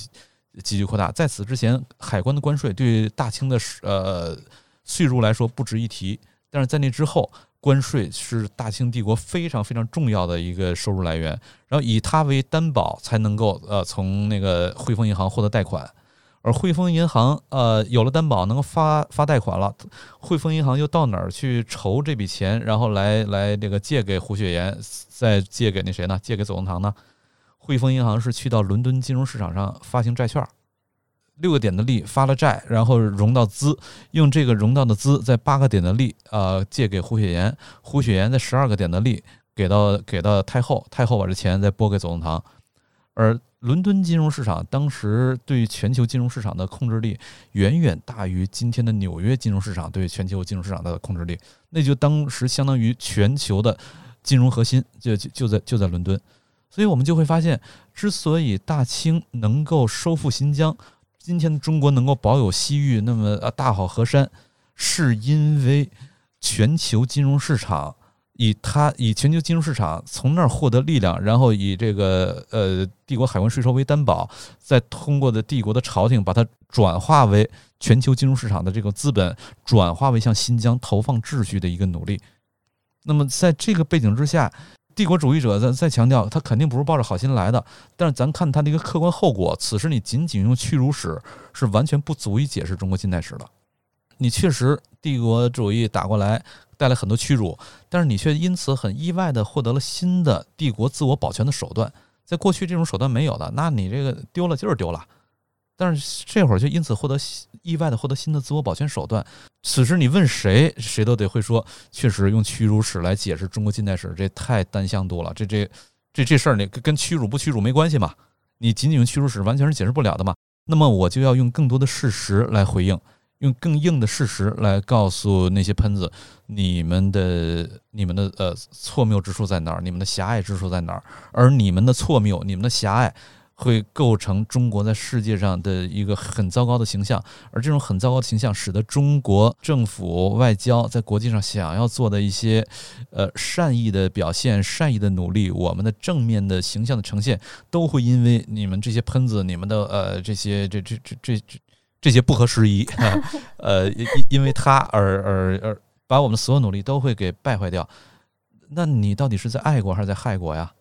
急剧扩大。在此之前，海关的关税对大清的呃税入来说不值一提，但是在那之后。关税是大清帝国非常非常重要的一个收入来源，然后以它为担保才能够呃从那个汇丰银行获得贷款，而汇丰银行呃有了担保能够发发贷款了，汇丰银行又到哪儿去筹这笔钱，然后来来这个借给胡雪岩，再借给那谁呢？借给左宗棠呢？汇丰银行是去到伦敦金融市场上发行债券。六个点的利发了债，然后融到资，用这个融到的资在八个点的利啊借给胡雪岩，胡雪岩在十二个点的利给到给到太后，太后把这钱再拨给左宗棠，而伦敦金融市场当时对全球金融市场的控制力远远大于今天的纽约金融市场对全球金融市场的控制力，那就当时相当于全球的金融核心就就就在就在伦敦，所以我们就会发现，之所以大清能够收复新疆，今天的中国能够保有西域那么啊大好河山，是因为全球金融市场。以它以全球金融市场从那儿获得力量，然后以这个呃帝国海关税收为担保，再通过的帝国的朝廷把它转化为全球金融市场的这个资本，转化为向新疆投放秩序的一个努力。那么在这个背景之下，帝国主义者在再强调，他肯定不是抱着好心来的。但是咱看他的一个客观后果，此时你仅仅用屈辱史是完全不足以解释中国近代史的。你确实帝国主义打过来。带来很多屈辱，但是你却因此很意外的获得了新的帝国自我保全的手段，在过去这种手段没有的，那你这个丢了就是丢了。但是这会儿却因此获得意外的获得新的自我保全手段。此时你问谁，谁都得会说，确实用屈辱史来解释中国近代史，这太单向度了。这这这这事儿，你跟屈辱不屈辱没关系嘛？你仅仅用屈辱史完全是解释不了的嘛？那么我就要用更多的事实来回应。用更硬的事实来告诉那些喷子，你们的、你们的呃错谬之处在哪儿？你们的狭隘之处在哪儿？而你们的错谬、你们的狭隘，会构成中国在世界上的一个很糟糕的形象。而这种很糟糕的形象，使得中国政府外交在国际上想要做的一些呃善意的表现、善意的努力，我们的正面的形象的呈现，都会因为你们这些喷子、你们的呃这些这这这这这。这些不合时宜，呃，因因为他而而而把我们所有努力都会给败坏掉。那你到底是在爱国还是在害国呀？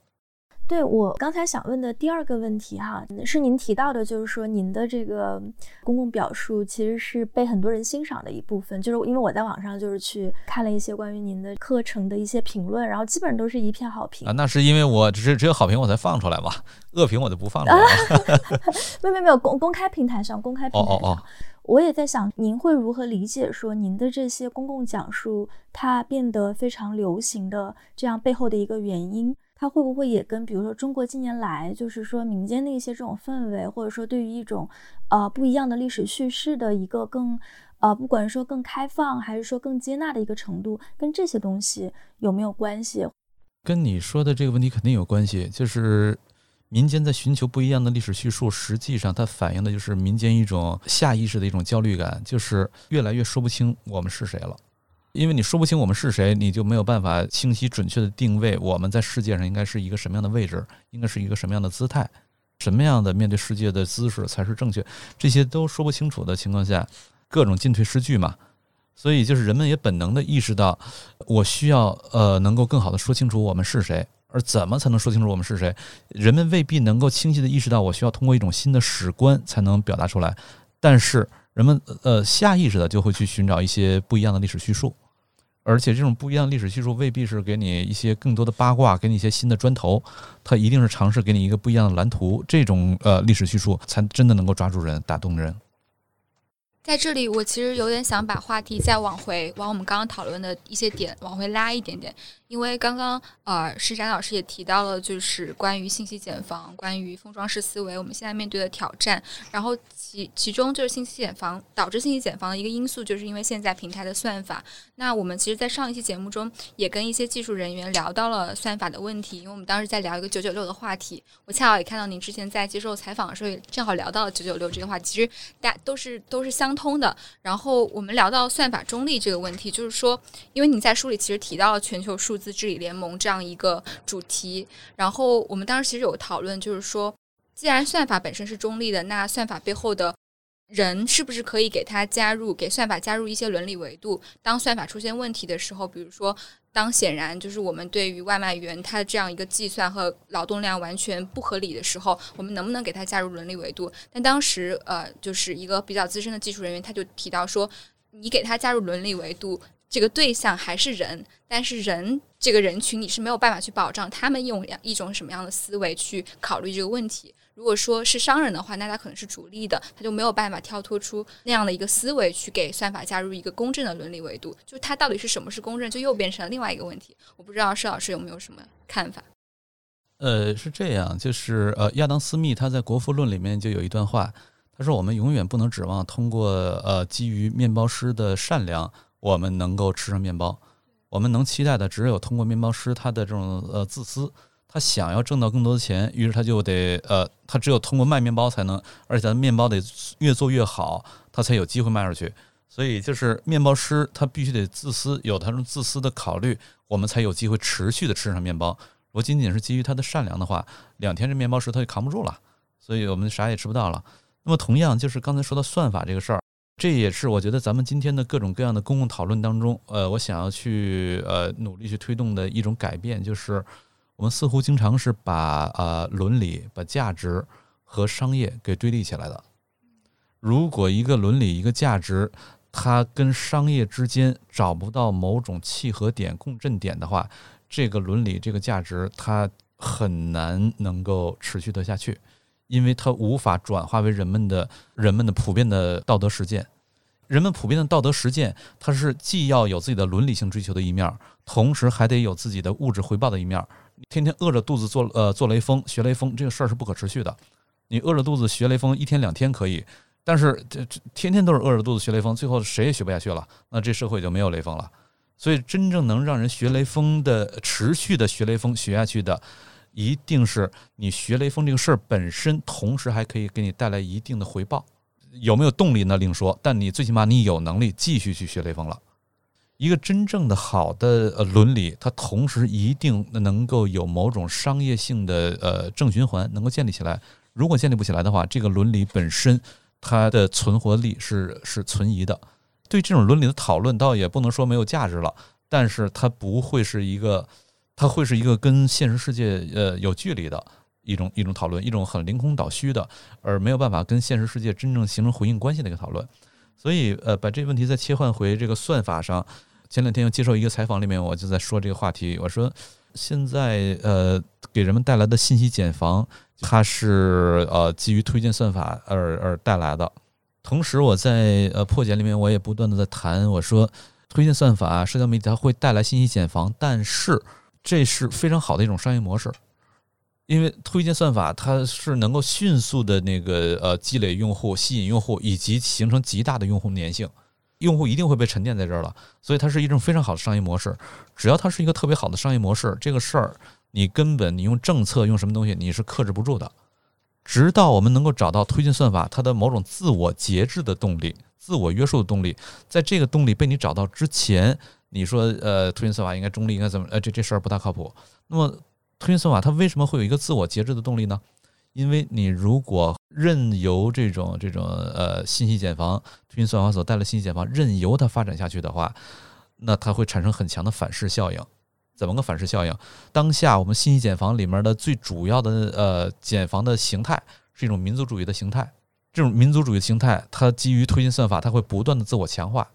对我刚才想问的第二个问题哈，是您提到的，就是说您的这个公共表述其实是被很多人欣赏的一部分，就是因为我在网上就是去看了一些关于您的课程的一些评论，然后基本上都是一片好评啊。那是因为我只是只有好评我才放出来嘛，恶评我就不放出来了。没有没有没有公公开平台上公开平台上，我也在想您会如何理解说您的这些公共讲述它变得非常流行的这样背后的一个原因。它会不会也跟比如说中国近年来就是说民间的一些这种氛围，或者说对于一种呃不一样的历史叙事的一个更呃不管是说更开放还是说更接纳的一个程度，跟这些东西有没有关系？跟你说的这个问题肯定有关系，就是民间在寻求不一样的历史叙述，实际上它反映的就是民间一种下意识的一种焦虑感，就是越来越说不清我们是谁了。因为你说不清我们是谁，你就没有办法清晰准确的定位我们在世界上应该是一个什么样的位置，应该是一个什么样的姿态，什么样的面对世界的姿势才是正确，这些都说不清楚的情况下，各种进退失据嘛。所以就是人们也本能的意识到，我需要呃能够更好的说清楚我们是谁，而怎么才能说清楚我们是谁？人们未必能够清晰的意识到，我需要通过一种新的史观才能表达出来。但是人们呃下意识的就会去寻找一些不一样的历史叙述。而且这种不一样的历史叙述未必是给你一些更多的八卦，给你一些新的砖头，它一定是尝试给你一个不一样的蓝图。这种呃历史叙述才真的能够抓住人，打动人。在这里，我其实有点想把话题再往回，往我们刚刚讨论的一些点往回拉一点点。因为刚刚呃，施展老师也提到了，就是关于信息茧房、关于封装式思维，我们现在面对的挑战。然后其其中就是信息茧房导致信息茧房的一个因素，就是因为现在平台的算法。那我们其实，在上一期节目中也跟一些技术人员聊到了算法的问题，因为我们当时在聊一个九九六的话题。我恰好也看到您之前在接受采访的时候，也正好聊到了九九六这个话题。其实大家都是都是相通的。然后我们聊到算法中立这个问题，就是说，因为你在书里其实提到了全球数。字治理联盟这样一个主题，然后我们当时其实有讨论，就是说，既然算法本身是中立的，那算法背后的人是不是可以给它加入，给算法加入一些伦理维度？当算法出现问题的时候，比如说，当显然就是我们对于外卖员他的这样一个计算和劳动量完全不合理的时候，我们能不能给他加入伦理维度？但当时呃，就是一个比较资深的技术人员，他就提到说，你给他加入伦理维度。这个对象还是人，但是人这个人群你是没有办法去保障他们用一种什么样的思维去考虑这个问题。如果说是商人的话，那他可能是逐利的，他就没有办法跳脱出那样的一个思维去给算法加入一个公正的伦理维度。就他到底是什么是公正，就又变成了另外一个问题。我不知道施老师有没有什么看法？呃，是这样，就是呃，亚当·斯密他在《国富论》里面就有一段话，他说：“我们永远不能指望通过呃基于面包师的善良，我们能够吃上面包。我们能期待的只有通过面包师他的这种呃自私，他想要挣到更多的钱，于是他就得呃，他只有通过卖面包才能，而且咱面包得越做越好，他才有机会卖出去。所以就是面包师他必须得自私，有他这种自私的考虑，我们才有机会持续的吃上面包。如果仅仅是基于他的善良的话，两天这面包师他就扛不住了，所以我们啥也吃不到了。”那么，同样就是刚才说到算法这个事儿，这也是我觉得咱们今天的各种各样的公共讨论当中，呃，我想要去呃努力去推动的一种改变，就是我们似乎经常是把呃伦理、把价值和商业给对立起来的。如果一个伦理、一个价值，它跟商业之间找不到某种契合点、共振点的话，这个伦理、这个价值，它很难能够持续得下去。因为它无法转化为人们的人们的普遍的道德实践，人们普遍的道德实践，它是既要有自己的伦理性追求的一面，同时还得有自己的物质回报的一面。天天饿着肚子做呃做雷锋学雷锋这个事儿是不可持续的。你饿着肚子学雷锋一天两天可以，但是这这天天都是饿着肚子学雷锋，最后谁也学不下去了，那这社会就没有雷锋了。所以真正能让人学雷锋的持续的学雷锋学下去的。一定是你学雷锋这个事儿本身，同时还可以给你带来一定的回报。有没有动力呢？另说。但你最起码你有能力继续去学雷锋了。一个真正的好的呃伦理，它同时一定能够有某种商业性的呃正循环能够建立起来。如果建立不起来的话，这个伦理本身它的存活力是是存疑的。对这种伦理的讨论，倒也不能说没有价值了，但是它不会是一个。它会是一个跟现实世界呃有距离的一种一种讨论，一种很凌空倒虚的，而没有办法跟现实世界真正形成回应关系的一个讨论。所以呃，把这个问题再切换回这个算法上。前两天又接受一个采访，里面我就在说这个话题。我说现在呃给人们带来的信息茧房，它是呃基于推荐算法而而带来的。同时我在呃破解里面，我也不断的在谈，我说推荐算法、社交媒体它会带来信息茧房，但是。这是非常好的一种商业模式，因为推荐算法它是能够迅速的那个呃积累用户、吸引用户以及形成极大的用户粘性，用户一定会被沉淀在这儿了，所以它是一种非常好的商业模式。只要它是一个特别好的商业模式，这个事儿你根本你用政策用什么东西你是克制不住的。直到我们能够找到推荐算法它的某种自我节制的动力、自我约束的动力，在这个动力被你找到之前。你说，呃，推荐算法应该中立，应该怎么？呃，这这事儿不大靠谱。那么，推荐算法它为什么会有一个自我节制的动力呢？因为你如果任由这种这种呃信息茧房，推荐算法所带来信息茧房任由它发展下去的话，那它会产生很强的反噬效应。怎么个反噬效应？当下我们信息茧房里面的最主要的呃茧房的形态是一种民族主义的形态。这种民族主义的形态，它基于推荐算法，它会不断的自我强化。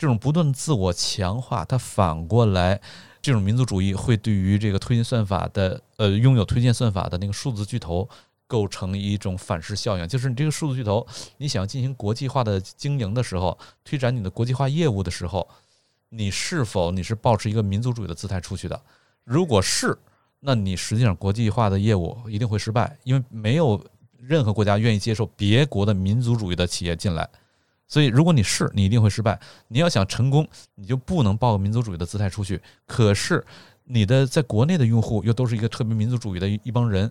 这种不断自我强化，它反过来，这种民族主义会对于这个推荐算法的，呃，拥有推荐算法的那个数字巨头构成一种反噬效应。就是你这个数字巨头，你想要进行国际化的经营的时候，推展你的国际化业务的时候，你是否你是抱持一个民族主义的姿态出去的？如果是，那你实际上国际化的业务一定会失败，因为没有任何国家愿意接受别国的民族主义的企业进来。所以，如果你是，你一定会失败。你要想成功，你就不能抱个民族主义的姿态出去。可是，你的在国内的用户又都是一个特别民族主义的一帮人，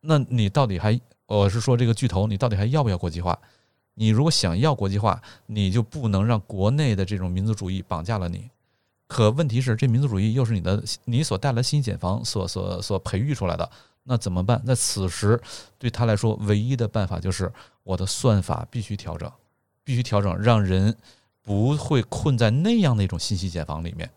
那你到底还，我是说这个巨头，你到底还要不要国际化？你如果想要国际化，你就不能让国内的这种民族主义绑架了你。可问题是，这民族主义又是你的你所带来新茧房所所所培育出来的，那怎么办？在此时，对他来说，唯一的办法就是我的算法必须调整。必须调整，让人不会困在那样的一种信息茧房里面。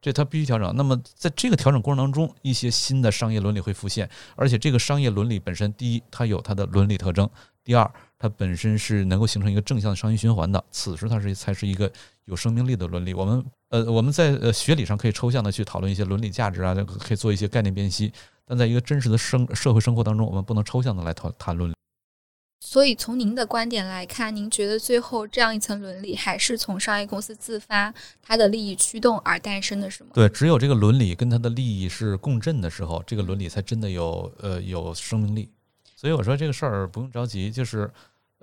这它必须调整。那么在这个调整过程当中，一些新的商业伦理会浮现，而且这个商业伦理本身，第一，它有它的伦理特征；第二，它本身是能够形成一个正向的商业循环的。此时，它是才是一个有生命力的伦理。我们呃，我们在呃学理上可以抽象的去讨论一些伦理价值啊，可以做一些概念辨析，但在一个真实的生社会生活当中，我们不能抽象的来谈谈论。所以从您的观点来看，您觉得最后这样一层伦理还是从商业公司自发它的利益驱动而诞生的，是吗？对，只有这个伦理跟它的利益是共振的时候，这个伦理才真的有呃有生命力。所以我说这个事儿不用着急，就是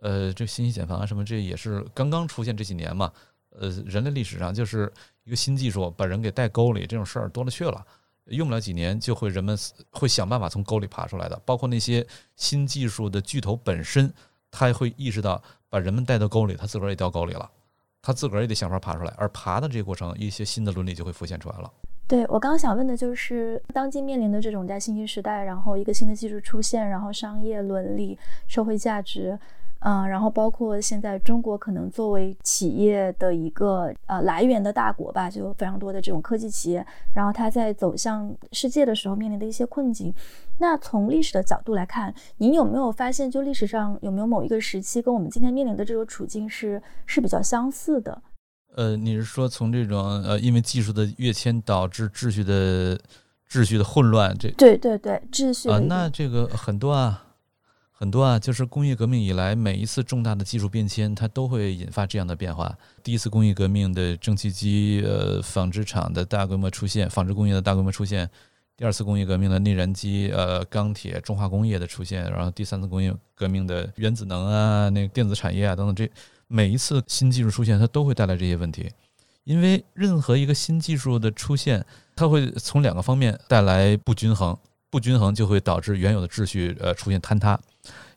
呃这信息茧房啊什么，这也是刚刚出现这几年嘛。呃，人类历史上就是一个新技术把人给带沟里，这种事儿多了去了。用不了几年，就会人们会想办法从沟里爬出来的。包括那些新技术的巨头本身，他也会意识到把人们带到沟里，他自个儿也掉沟里了，他自个儿也得想法爬出来。而爬的这个过程，一些新的伦理就会浮现出来了。对我刚刚想问的就是，当今面临的这种在信息时代，然后一个新的技术出现，然后商业伦理、社会价值。嗯，然后包括现在中国可能作为企业的一个呃来源的大国吧，就有非常多的这种科技企业，然后它在走向世界的时候面临的一些困境。那从历史的角度来看，您有没有发现，就历史上有没有某一个时期跟我们今天面临的这个处境是是比较相似的？呃，你是说从这种呃因为技术的跃迁导致秩序的秩序的混乱？这对对对，秩序啊，那这个很多啊。很多啊，就是工业革命以来，每一次重大的技术变迁，它都会引发这样的变化。第一次工业革命的蒸汽机、呃纺织厂的大规模出现，纺织工业的大规模出现；第二次工业革命的内燃机、呃钢铁、重化工业的出现；然后第三次工业革命的原子能啊、那个电子产业啊等等，这每一次新技术出现，它都会带来这些问题。因为任何一个新技术的出现，它会从两个方面带来不均衡。不均衡就会导致原有的秩序呃出现坍塌。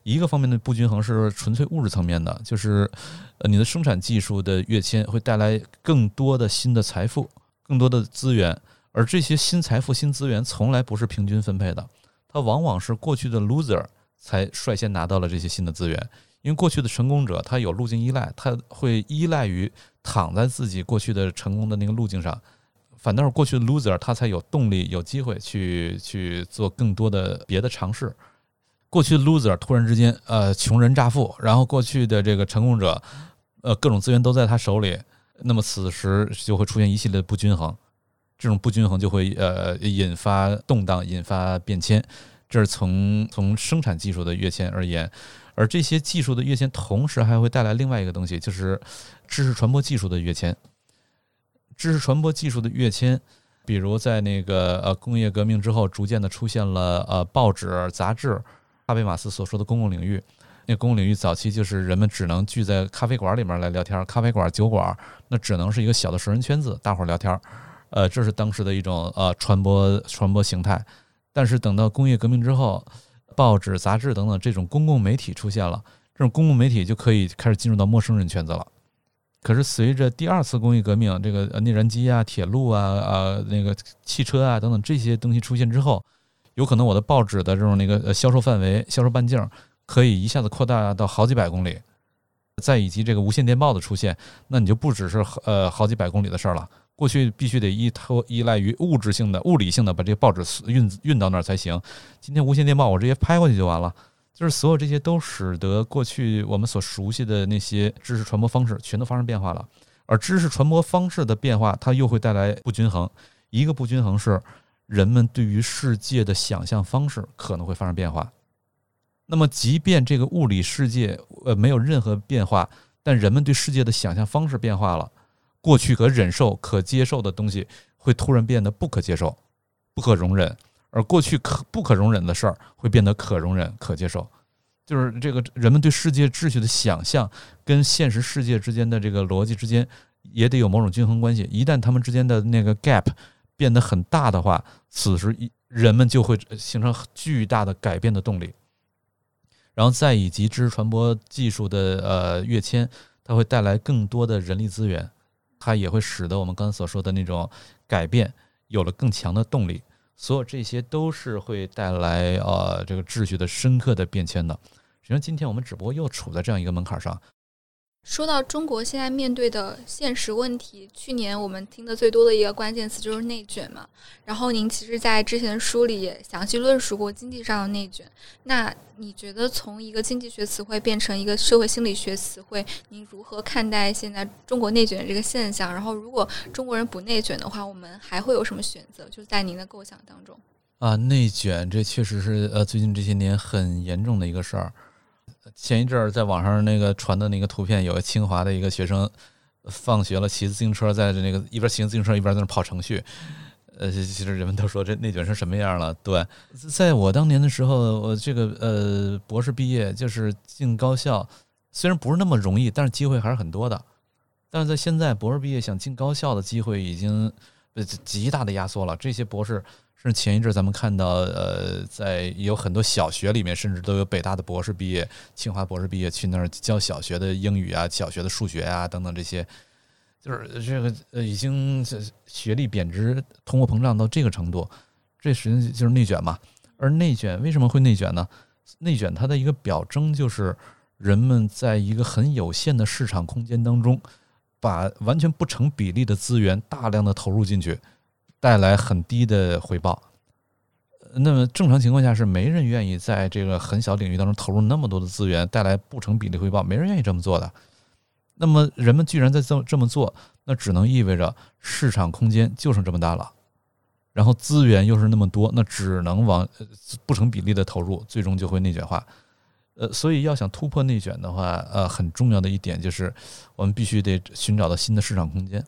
一个方面的不均衡是纯粹物质层面的，就是呃你的生产技术的跃迁会带来更多的新的财富、更多的资源，而这些新财富、新资源从来不是平均分配的，它往往是过去的 loser 才率先拿到了这些新的资源，因为过去的成功者他有路径依赖，他会依赖于躺在自己过去的成功的那个路径上。反倒是过去的 loser，他才有动力、有机会去去做更多的别的尝试。过去 loser 突然之间，呃，穷人乍富，然后过去的这个成功者，呃，各种资源都在他手里，那么此时就会出现一系列的不均衡。这种不均衡就会呃引发动荡、引发变迁。这是从从生产技术的跃迁而言，而这些技术的跃迁，同时还会带来另外一个东西，就是知识传播技术的跃迁。知识传播技术的跃迁，比如在那个呃工业革命之后，逐渐的出现了呃报纸、杂志。哈贝马斯所说的公共领域，那公共领域早期就是人们只能聚在咖啡馆里面来聊天，咖啡馆、酒馆那只能是一个小的熟人圈子，大伙儿聊天。呃，这是当时的一种呃传播传播形态。但是等到工业革命之后，报纸、杂志等等这种公共媒体出现了，这种公共媒体就可以开始进入到陌生人圈子了。可是随着第二次工业革命，这个内燃机啊、铁路啊、呃那个汽车啊等等这些东西出现之后，有可能我的报纸的这种那个呃销售范围、销售半径可以一下子扩大到好几百公里。再以及这个无线电报的出现，那你就不只是呃好几百公里的事儿了。过去必须得依托依赖于物质性的、物理性的把这个报纸运运到那儿才行。今天无线电报我直接拍过去就完了。就是所有这些都使得过去我们所熟悉的那些知识传播方式全都发生变化了，而知识传播方式的变化，它又会带来不均衡。一个不均衡是人们对于世界的想象方式可能会发生变化。那么，即便这个物理世界呃没有任何变化，但人们对世界的想象方式变化了，过去可忍受、可接受的东西会突然变得不可接受、不可容忍。而过去可不可容忍的事儿会变得可容忍、可接受，就是这个人们对世界秩序的想象跟现实世界之间的这个逻辑之间也得有某种均衡关系。一旦他们之间的那个 gap 变得很大的话，此时一人们就会形成巨大的改变的动力。然后再以及知识传播技术的呃跃迁，它会带来更多的人力资源，它也会使得我们刚才所说的那种改变有了更强的动力。所有这些都是会带来呃这个秩序的深刻的变迁的。实际上，今天我们只不过又处在这样一个门槛上。说到中国现在面对的现实问题，去年我们听的最多的一个关键词就是内卷嘛。然后您其实，在之前的书里也详细论述过经济上的内卷。那你觉得，从一个经济学词汇变成一个社会心理学词汇，您如何看待现在中国内卷这个现象？然后，如果中国人不内卷的话，我们还会有什么选择？就在您的构想当中啊，内卷这确实是呃最近这些年很严重的一个事儿。前一阵儿在网上那个传的那个图片，有个清华的一个学生放学了，骑自行车在那个一边骑自行车一边在那跑程序。呃，其实人们都说这内卷成什么样了？对，在我当年的时候，我这个呃博士毕业就是进高校，虽然不是那么容易，但是机会还是很多的。但是在现在，博士毕业想进高校的机会已经极大的压缩了。这些博士，甚至前一阵咱们看到，呃，在有很多小学里面，甚至都有北大的博士毕业、清华博士毕业去那儿教小学的英语啊、小学的数学啊等等这些。就是这个呃，已经学历贬值、通货膨胀到这个程度，这实际就是内卷嘛。而内卷为什么会内卷呢？内卷它的一个表征就是人们在一个很有限的市场空间当中，把完全不成比例的资源大量的投入进去，带来很低的回报。那么正常情况下是没人愿意在这个很小领域当中投入那么多的资源，带来不成比例回报，没人愿意这么做的。那么人们居然在这么这么做，那只能意味着市场空间就剩这么大了，然后资源又是那么多，那只能往不成比例的投入，最终就会内卷化。呃，所以要想突破内卷的话，呃，很重要的一点就是我们必须得寻找到新的市场空间。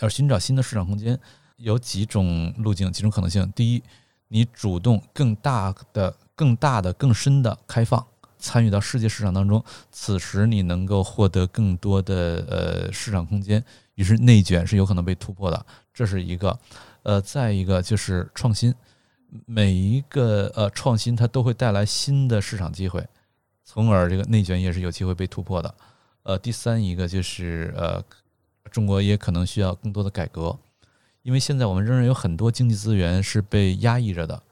而寻找新的市场空间有几种路径、几种可能性。第一，你主动更大的、更大的、更深的开放。参与到世界市场当中，此时你能够获得更多的呃市场空间，于是内卷是有可能被突破的，这是一个。呃，再一个就是创新，每一个呃创新它都会带来新的市场机会，从而这个内卷也是有机会被突破的。呃，第三一个就是呃，中国也可能需要更多的改革，因为现在我们仍然有很多经济资源是被压抑着的，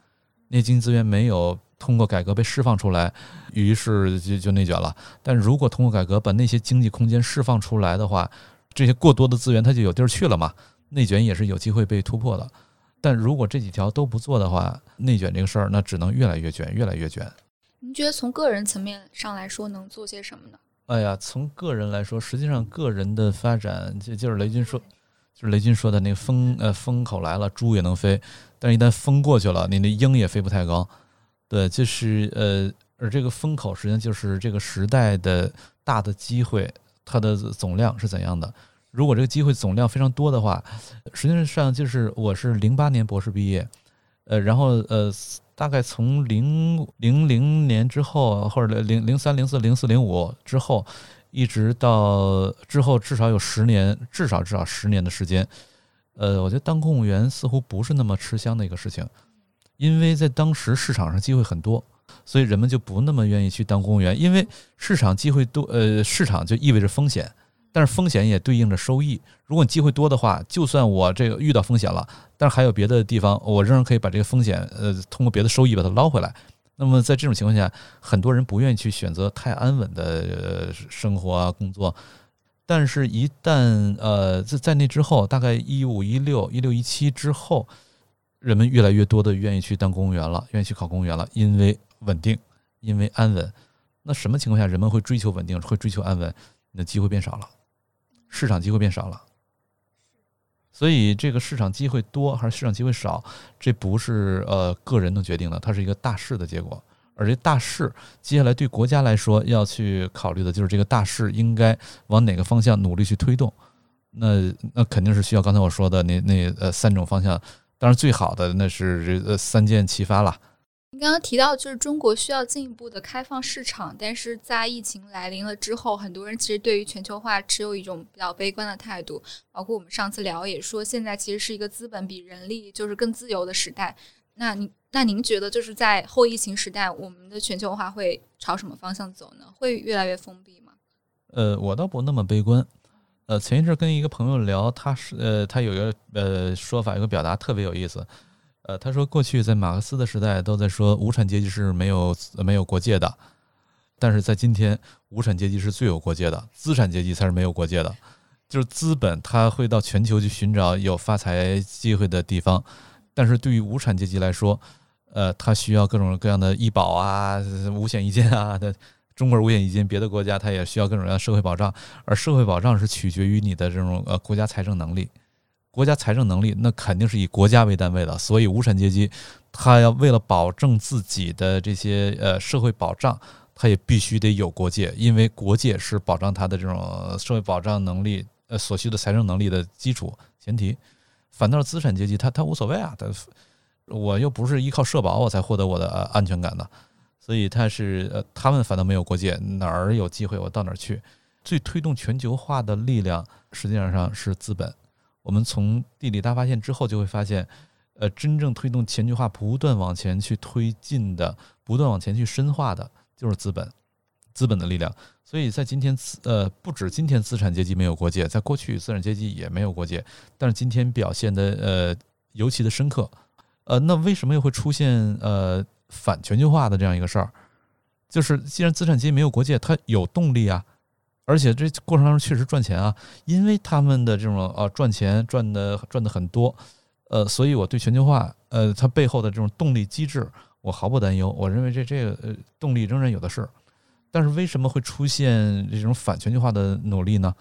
那经济资源没有。通过改革被释放出来，于是就就内卷了。但如果通过改革把那些经济空间释放出来的话，这些过多的资源它就有地儿去了嘛？内卷也是有机会被突破的。但如果这几条都不做的话，内卷这个事儿那只能越来越卷，越来越卷。您觉得从个人层面上来说能做些什么呢？哎呀，从个人来说，实际上个人的发展，就就是雷军说，就是雷军说的那个风呃风口来了，猪也能飞，但是一旦风过去了，你那鹰也飞不太高。对，就是呃，而这个风口实际上就是这个时代的大的机会，它的总量是怎样的？如果这个机会总量非常多的话，实际上就是我是零八年博士毕业，呃，然后呃，大概从零零零年之后，或者零零三零四零四零五之后，一直到之后至少有十年，至少至少十年的时间，呃，我觉得当公务员似乎不是那么吃香的一个事情。因为在当时市场上机会很多，所以人们就不那么愿意去当公务员。因为市场机会多，呃，市场就意味着风险，但是风险也对应着收益。如果你机会多的话，就算我这个遇到风险了，但是还有别的地方，我仍然可以把这个风险，呃，通过别的收益把它捞回来。那么在这种情况下，很多人不愿意去选择太安稳的生活啊工作。但是，一旦呃在在那之后，大概一五一六一六一七之后。人们越来越多的愿意去当公务员了，愿意去考公务员了，因为稳定，因为安稳。那什么情况下人们会追求稳定，会追求安稳？你的机会变少了，市场机会变少了。所以这个市场机会多还是市场机会少，这不是呃个人能决定的，它是一个大势的结果。而这大势，接下来对国家来说要去考虑的就是这个大势应该往哪个方向努力去推动。那那肯定是需要刚才我说的那那呃三种方向。当然，最好的那是呃三箭齐发了。您刚刚提到，就是中国需要进一步的开放市场，但是在疫情来临了之后，很多人其实对于全球化持有一种比较悲观的态度。包括我们上次聊也说，现在其实是一个资本比人力就是更自由的时代。那您那您觉得，就是在后疫情时代，我们的全球化会朝什么方向走呢？会越来越封闭吗？呃，我倒不那么悲观。呃，前一阵跟一个朋友聊，他是呃，他有一个呃说法，有个表达特别有意思。呃，他说过去在马克思的时代都在说无产阶级是没有没有国界的，但是在今天无产阶级是最有国界的，资产阶级才是没有国界的。就是资本它会到全球去寻找有发财机会的地方，但是对于无产阶级来说，呃，他需要各种各样的医保啊、五险一金啊 的。中国五险一金，别的国家它也需要各种各样的社会保障，而社会保障是取决于你的这种呃国家财政能力。国家财政能力那肯定是以国家为单位的，所以无产阶级他要为了保证自己的这些呃社会保障，他也必须得有国界，因为国界是保障他的这种社会保障能力呃所需的财政能力的基础前提。反倒是资产阶级，他他无所谓啊，他我又不是依靠社保我才获得我的安全感的，所以他是呃他们反倒没有国界，哪儿有机会我到哪儿去。最推动全球化的力量实际上上是资本。我们从地理大发现之后就会发现，呃，真正推动全球化不断往前去推进的、不断往前去深化的，就是资本，资本的力量。所以在今天，资呃，不止今天资产阶级没有国界，在过去资产阶级也没有国界，但是今天表现的呃尤其的深刻。呃，那为什么又会出现呃反全球化的这样一个事儿？就是既然资产阶级没有国界，它有动力啊，而且这过程当中确实赚钱啊，因为他们的这种啊赚钱赚的赚的很多，呃，所以我对全球化呃它背后的这种动力机制我毫不担忧，我认为这这个呃动力仍然有的是。但是为什么会出现这种反全球化的努力呢？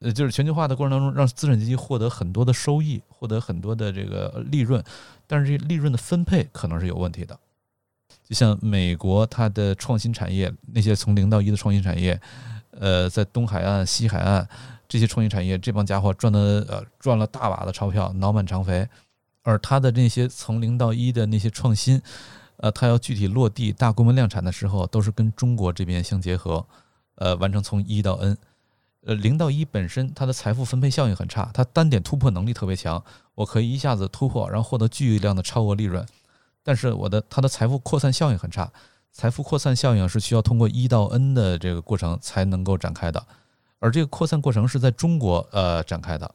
呃，就是全球化的过程当中，让资产阶级获得很多的收益，获得很多的这个利润，但是这利润的分配可能是有问题的。就像美国，它的创新产业，那些从零到一的创新产业，呃，在东海岸、西海岸这些创新产业，这帮家伙赚的呃赚了大把的钞票，脑满肠肥，而他的那些从零到一的那些创新。呃，他要具体落地、大规模量产的时候，都是跟中国这边相结合，呃，完成从一到 N，呃，零到一本身它的财富分配效应很差，它单点突破能力特别强，我可以一下子突破，然后获得巨量的超额利润，但是我的它的财富扩散效应很差，财富扩散效应是需要通过一到 N 的这个过程才能够展开的，而这个扩散过程是在中国呃展开的，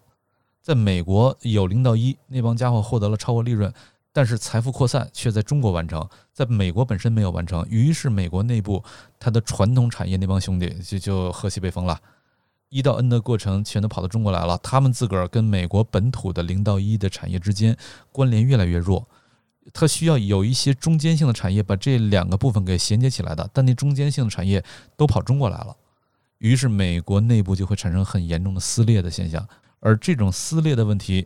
在美国有零到一，那帮家伙获得了超额利润。但是财富扩散却在中国完成，在美国本身没有完成，于是美国内部它的传统产业那帮兄弟就就喝西北风了，一到 N 的过程全都跑到中国来了，他们自个儿跟美国本土的零到一的产业之间关联越来越弱，它需要有一些中间性的产业把这两个部分给衔接起来的，但那中间性的产业都跑中国来了，于是美国内部就会产生很严重的撕裂的现象，而这种撕裂的问题。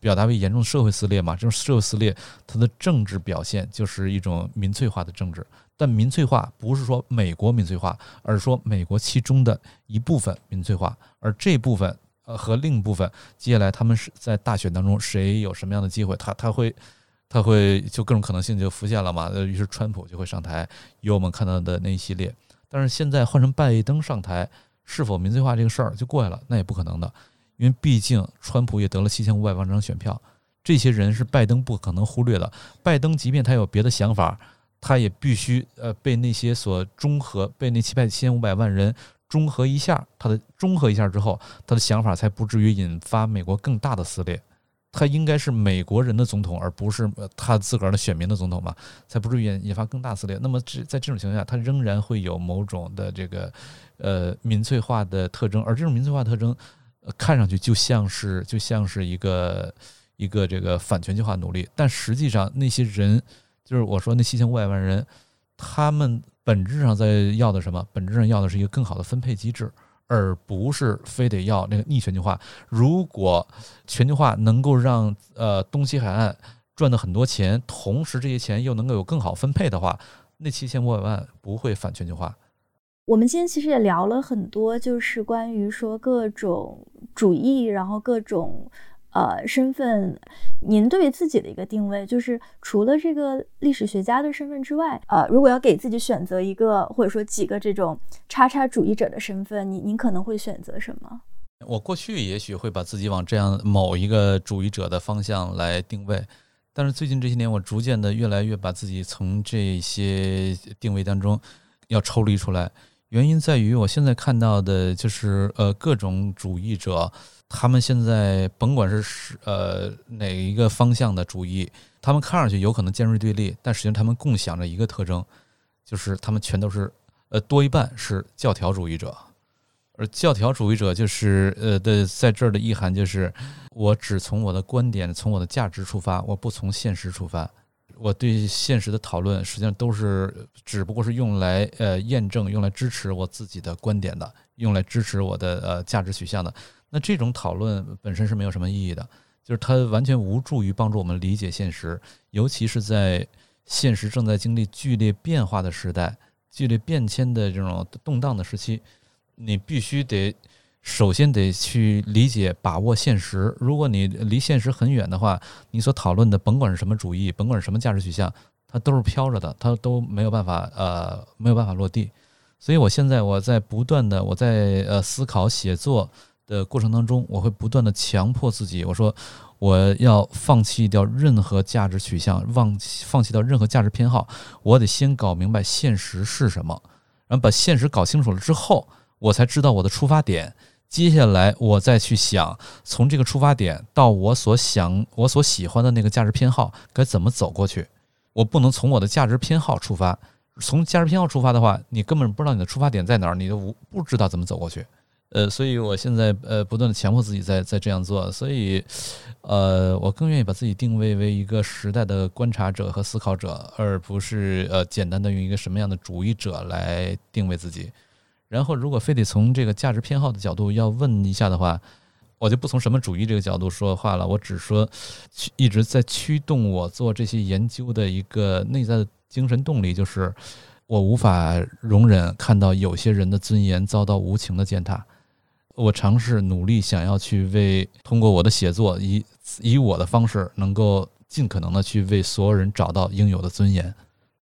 表达为严重的社会撕裂嘛？这种社会撕裂，它的政治表现就是一种民粹化的政治。但民粹化不是说美国民粹化，而是说美国其中的一部分民粹化。而这部分呃和另一部分，接下来他们是在大选当中谁有什么样的机会，他他会他会就各种可能性就浮现了嘛？呃，于是川普就会上台，有我们看到的那一系列。但是现在换成拜登上台，是否民粹化这个事儿就过去了？那也不可能的。因为毕竟，川普也得了七千五百万张选票，这些人是拜登不可能忽略的。拜登即便他有别的想法，他也必须呃被那些所中和，被那七百七千五百万人中和一下。他的中和一下之后，他的想法才不至于引发美国更大的撕裂。他应该是美国人的总统，而不是他自个儿的选民的总统嘛，才不至于引引发更大撕裂。那么，这在这种情况下，他仍然会有某种的这个呃民粹化的特征，而这种民粹化特征。看上去就像是就像是一个一个这个反全球化努力，但实际上那些人，就是我说那七千五百万人，他们本质上在要的什么？本质上要的是一个更好的分配机制，而不是非得要那个逆全球化。如果全球化能够让呃东西海岸赚的很多钱，同时这些钱又能够有更好分配的话，那七千五百万不会反全球化。我们今天其实也聊了很多，就是关于说各种主义，然后各种呃身份。您对自己的一个定位，就是除了这个历史学家的身份之外，呃，如果要给自己选择一个或者说几个这种叉叉主义者的身份，您您可能会选择什么？我过去也许会把自己往这样某一个主义者的方向来定位，但是最近这些年，我逐渐的越来越把自己从这些定位当中要抽离出来。原因在于，我现在看到的就是呃各种主义者，他们现在甭管是是呃哪一个方向的主义，他们看上去有可能尖锐对立，但实际上他们共享着一个特征，就是他们全都是呃多一半是教条主义者，而教条主义者就是呃的在这儿的意涵就是，我只从我的观点、从我的价值出发，我不从现实出发。我对现实的讨论，实际上都是只不过是用来呃验证、用来支持我自己的观点的，用来支持我的呃价值取向的。那这种讨论本身是没有什么意义的，就是它完全无助于帮助我们理解现实，尤其是在现实正在经历剧烈变化的时代，剧烈变迁的这种动荡的时期，你必须得首先得去理解、把握现实。如果你离现实很远的话，你所讨论的甭管是什么主义，甭管是什么价值取向，它都是飘着的，它都没有办法呃没有办法落地。所以我现在我在不断的我在呃思考写作的过程当中，我会不断的强迫自己，我说我要放弃掉任何价值取向，忘放弃掉任何价值偏好，我得先搞明白现实是什么，然后把现实搞清楚了之后，我才知道我的出发点。接下来我再去想，从这个出发点到我所想我所喜欢的那个价值偏好该怎么走过去。我不能从我的价值偏好出发，从价值偏好出发的话，你根本不知道你的出发点在哪儿，你都不知道怎么走过去。呃，所以我现在呃不断的强迫自己在在这样做，所以呃我更愿意把自己定位为一个时代的观察者和思考者，而不是呃简单的用一个什么样的主义者来定位自己。然后如果非得从这个价值偏好的角度要问一下的话，我就不从什么主义这个角度说话了，我只说一直在驱动我做这些研究的一个内在的精神动力，就是我无法容忍看到有些人的尊严遭到无情的践踏。我尝试努力想要去为通过我的写作，以以我的方式，能够尽可能的去为所有人找到应有的尊严。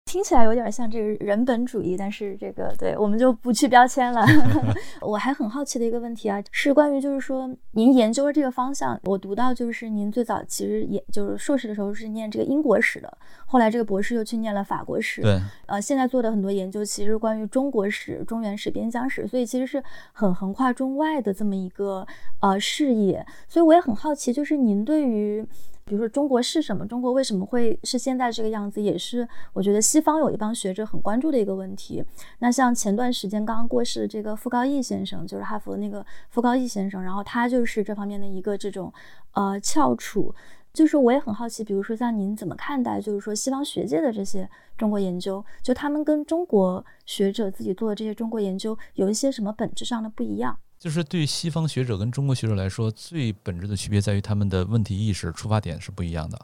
听起来有点像这个人本主义，但是这个对我们就不去标签了。我还很好奇的一个问题啊，是关于就是说您研究的这个方向，我读到就是您最早其实也就是硕士的时候是念这个英国史的，后来这个博士又去念了法国史。对，呃，现在做的很多研究其实关于中国史、中原史、边疆史，所以其实是很横跨中外的这么一个呃视野。所以我也很好奇，就是您对于。比如说中国是什么？中国为什么会是现在这个样子？也是我觉得西方有一帮学者很关注的一个问题。那像前段时间刚刚过世的这个傅高义先生，就是哈佛那个傅高义先生，然后他就是这方面的一个这种呃翘楚。就是我也很好奇，比如说像您怎么看待，就是说西方学界的这些中国研究，就他们跟中国学者自己做的这些中国研究有一些什么本质上的不一样？就是对西方学者跟中国学者来说，最本质的区别在于他们的问题意识、出发点是不一样的。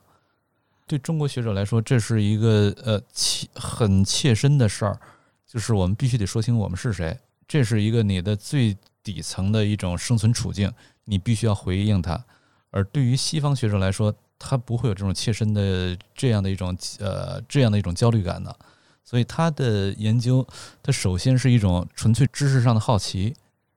对中国学者来说，这是一个呃切很切身的事儿，就是我们必须得说清我们是谁，这是一个你的最底层的一种生存处境，你必须要回应它。而对于西方学者来说，他不会有这种切身的这样的一种呃这样的一种焦虑感的，所以他的研究，他首先是一种纯粹知识上的好奇。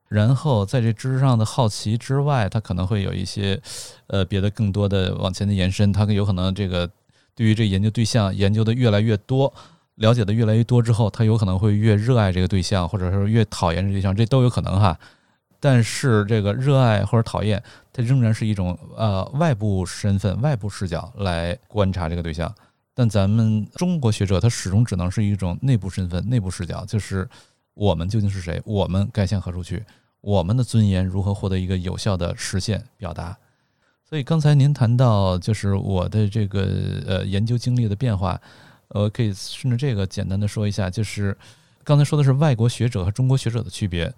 然后在这知识上的好奇之外，他可能会有一些，呃，别的更多的往前的延伸。他有可能这个对于这研究对象研究的越来越多，了解的越来越多之后，他有可能会越热爱这个对象，或者说越讨厌这对象，这都有可能哈。但是这个热爱或者讨厌，它仍然是一种呃外部身份、外部视角来观察这个对象。但咱们中国学者，他始终只能是一种内部身份、内部视角，就是。我们究竟是谁？我们该向何处去？我们的尊严如何获得一个有效的实现表达？所以刚才您谈到，就是我的这个呃研究经历的变化，呃，可以顺着这个简单的说一下，就是刚才说的是外国学者和中国学者的区别，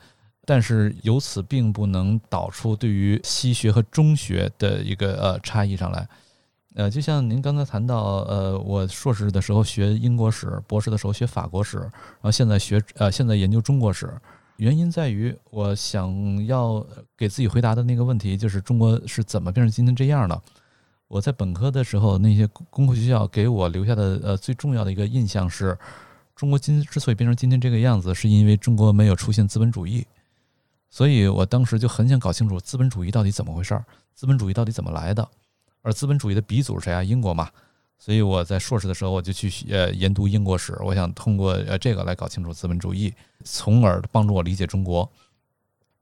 但是由此并不能导出对于西学和中学的一个呃差异上来。呃，就像您刚才谈到，呃，我硕士的时候学英国史，博士的时候学法国史，然后现在学呃，现在研究中国史，原因在于我想要给自己回答的那个问题，就是中国是怎么变成今天这样的。我在本科的时候，那些工科学校给我留下的呃最重要的一个印象是，中国今之所以变成今天这个样子，是因为中国没有出现资本主义。所以我当时就很想搞清楚资本主义到底怎么回事儿，资本主义到底怎么来的。而资本主义的鼻祖是谁啊？英国嘛，所以我在硕士的时候我就去呃研读英国史，我想通过呃这个来搞清楚资本主义，从而帮助我理解中国。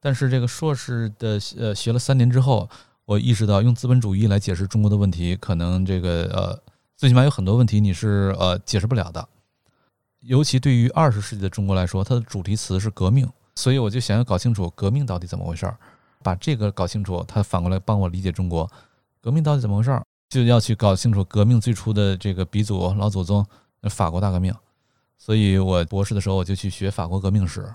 但是这个硕士的呃学了三年之后，我意识到用资本主义来解释中国的问题，可能这个呃最起码有很多问题你是呃解释不了的。尤其对于二十世纪的中国来说，它的主题词是革命，所以我就想要搞清楚革命到底怎么回事儿，把这个搞清楚，它反过来帮我理解中国。革命到底怎么回事儿？就要去搞清楚革命最初的这个鼻祖老祖宗——法国大革命。所以我博士的时候我就去学法国革命史。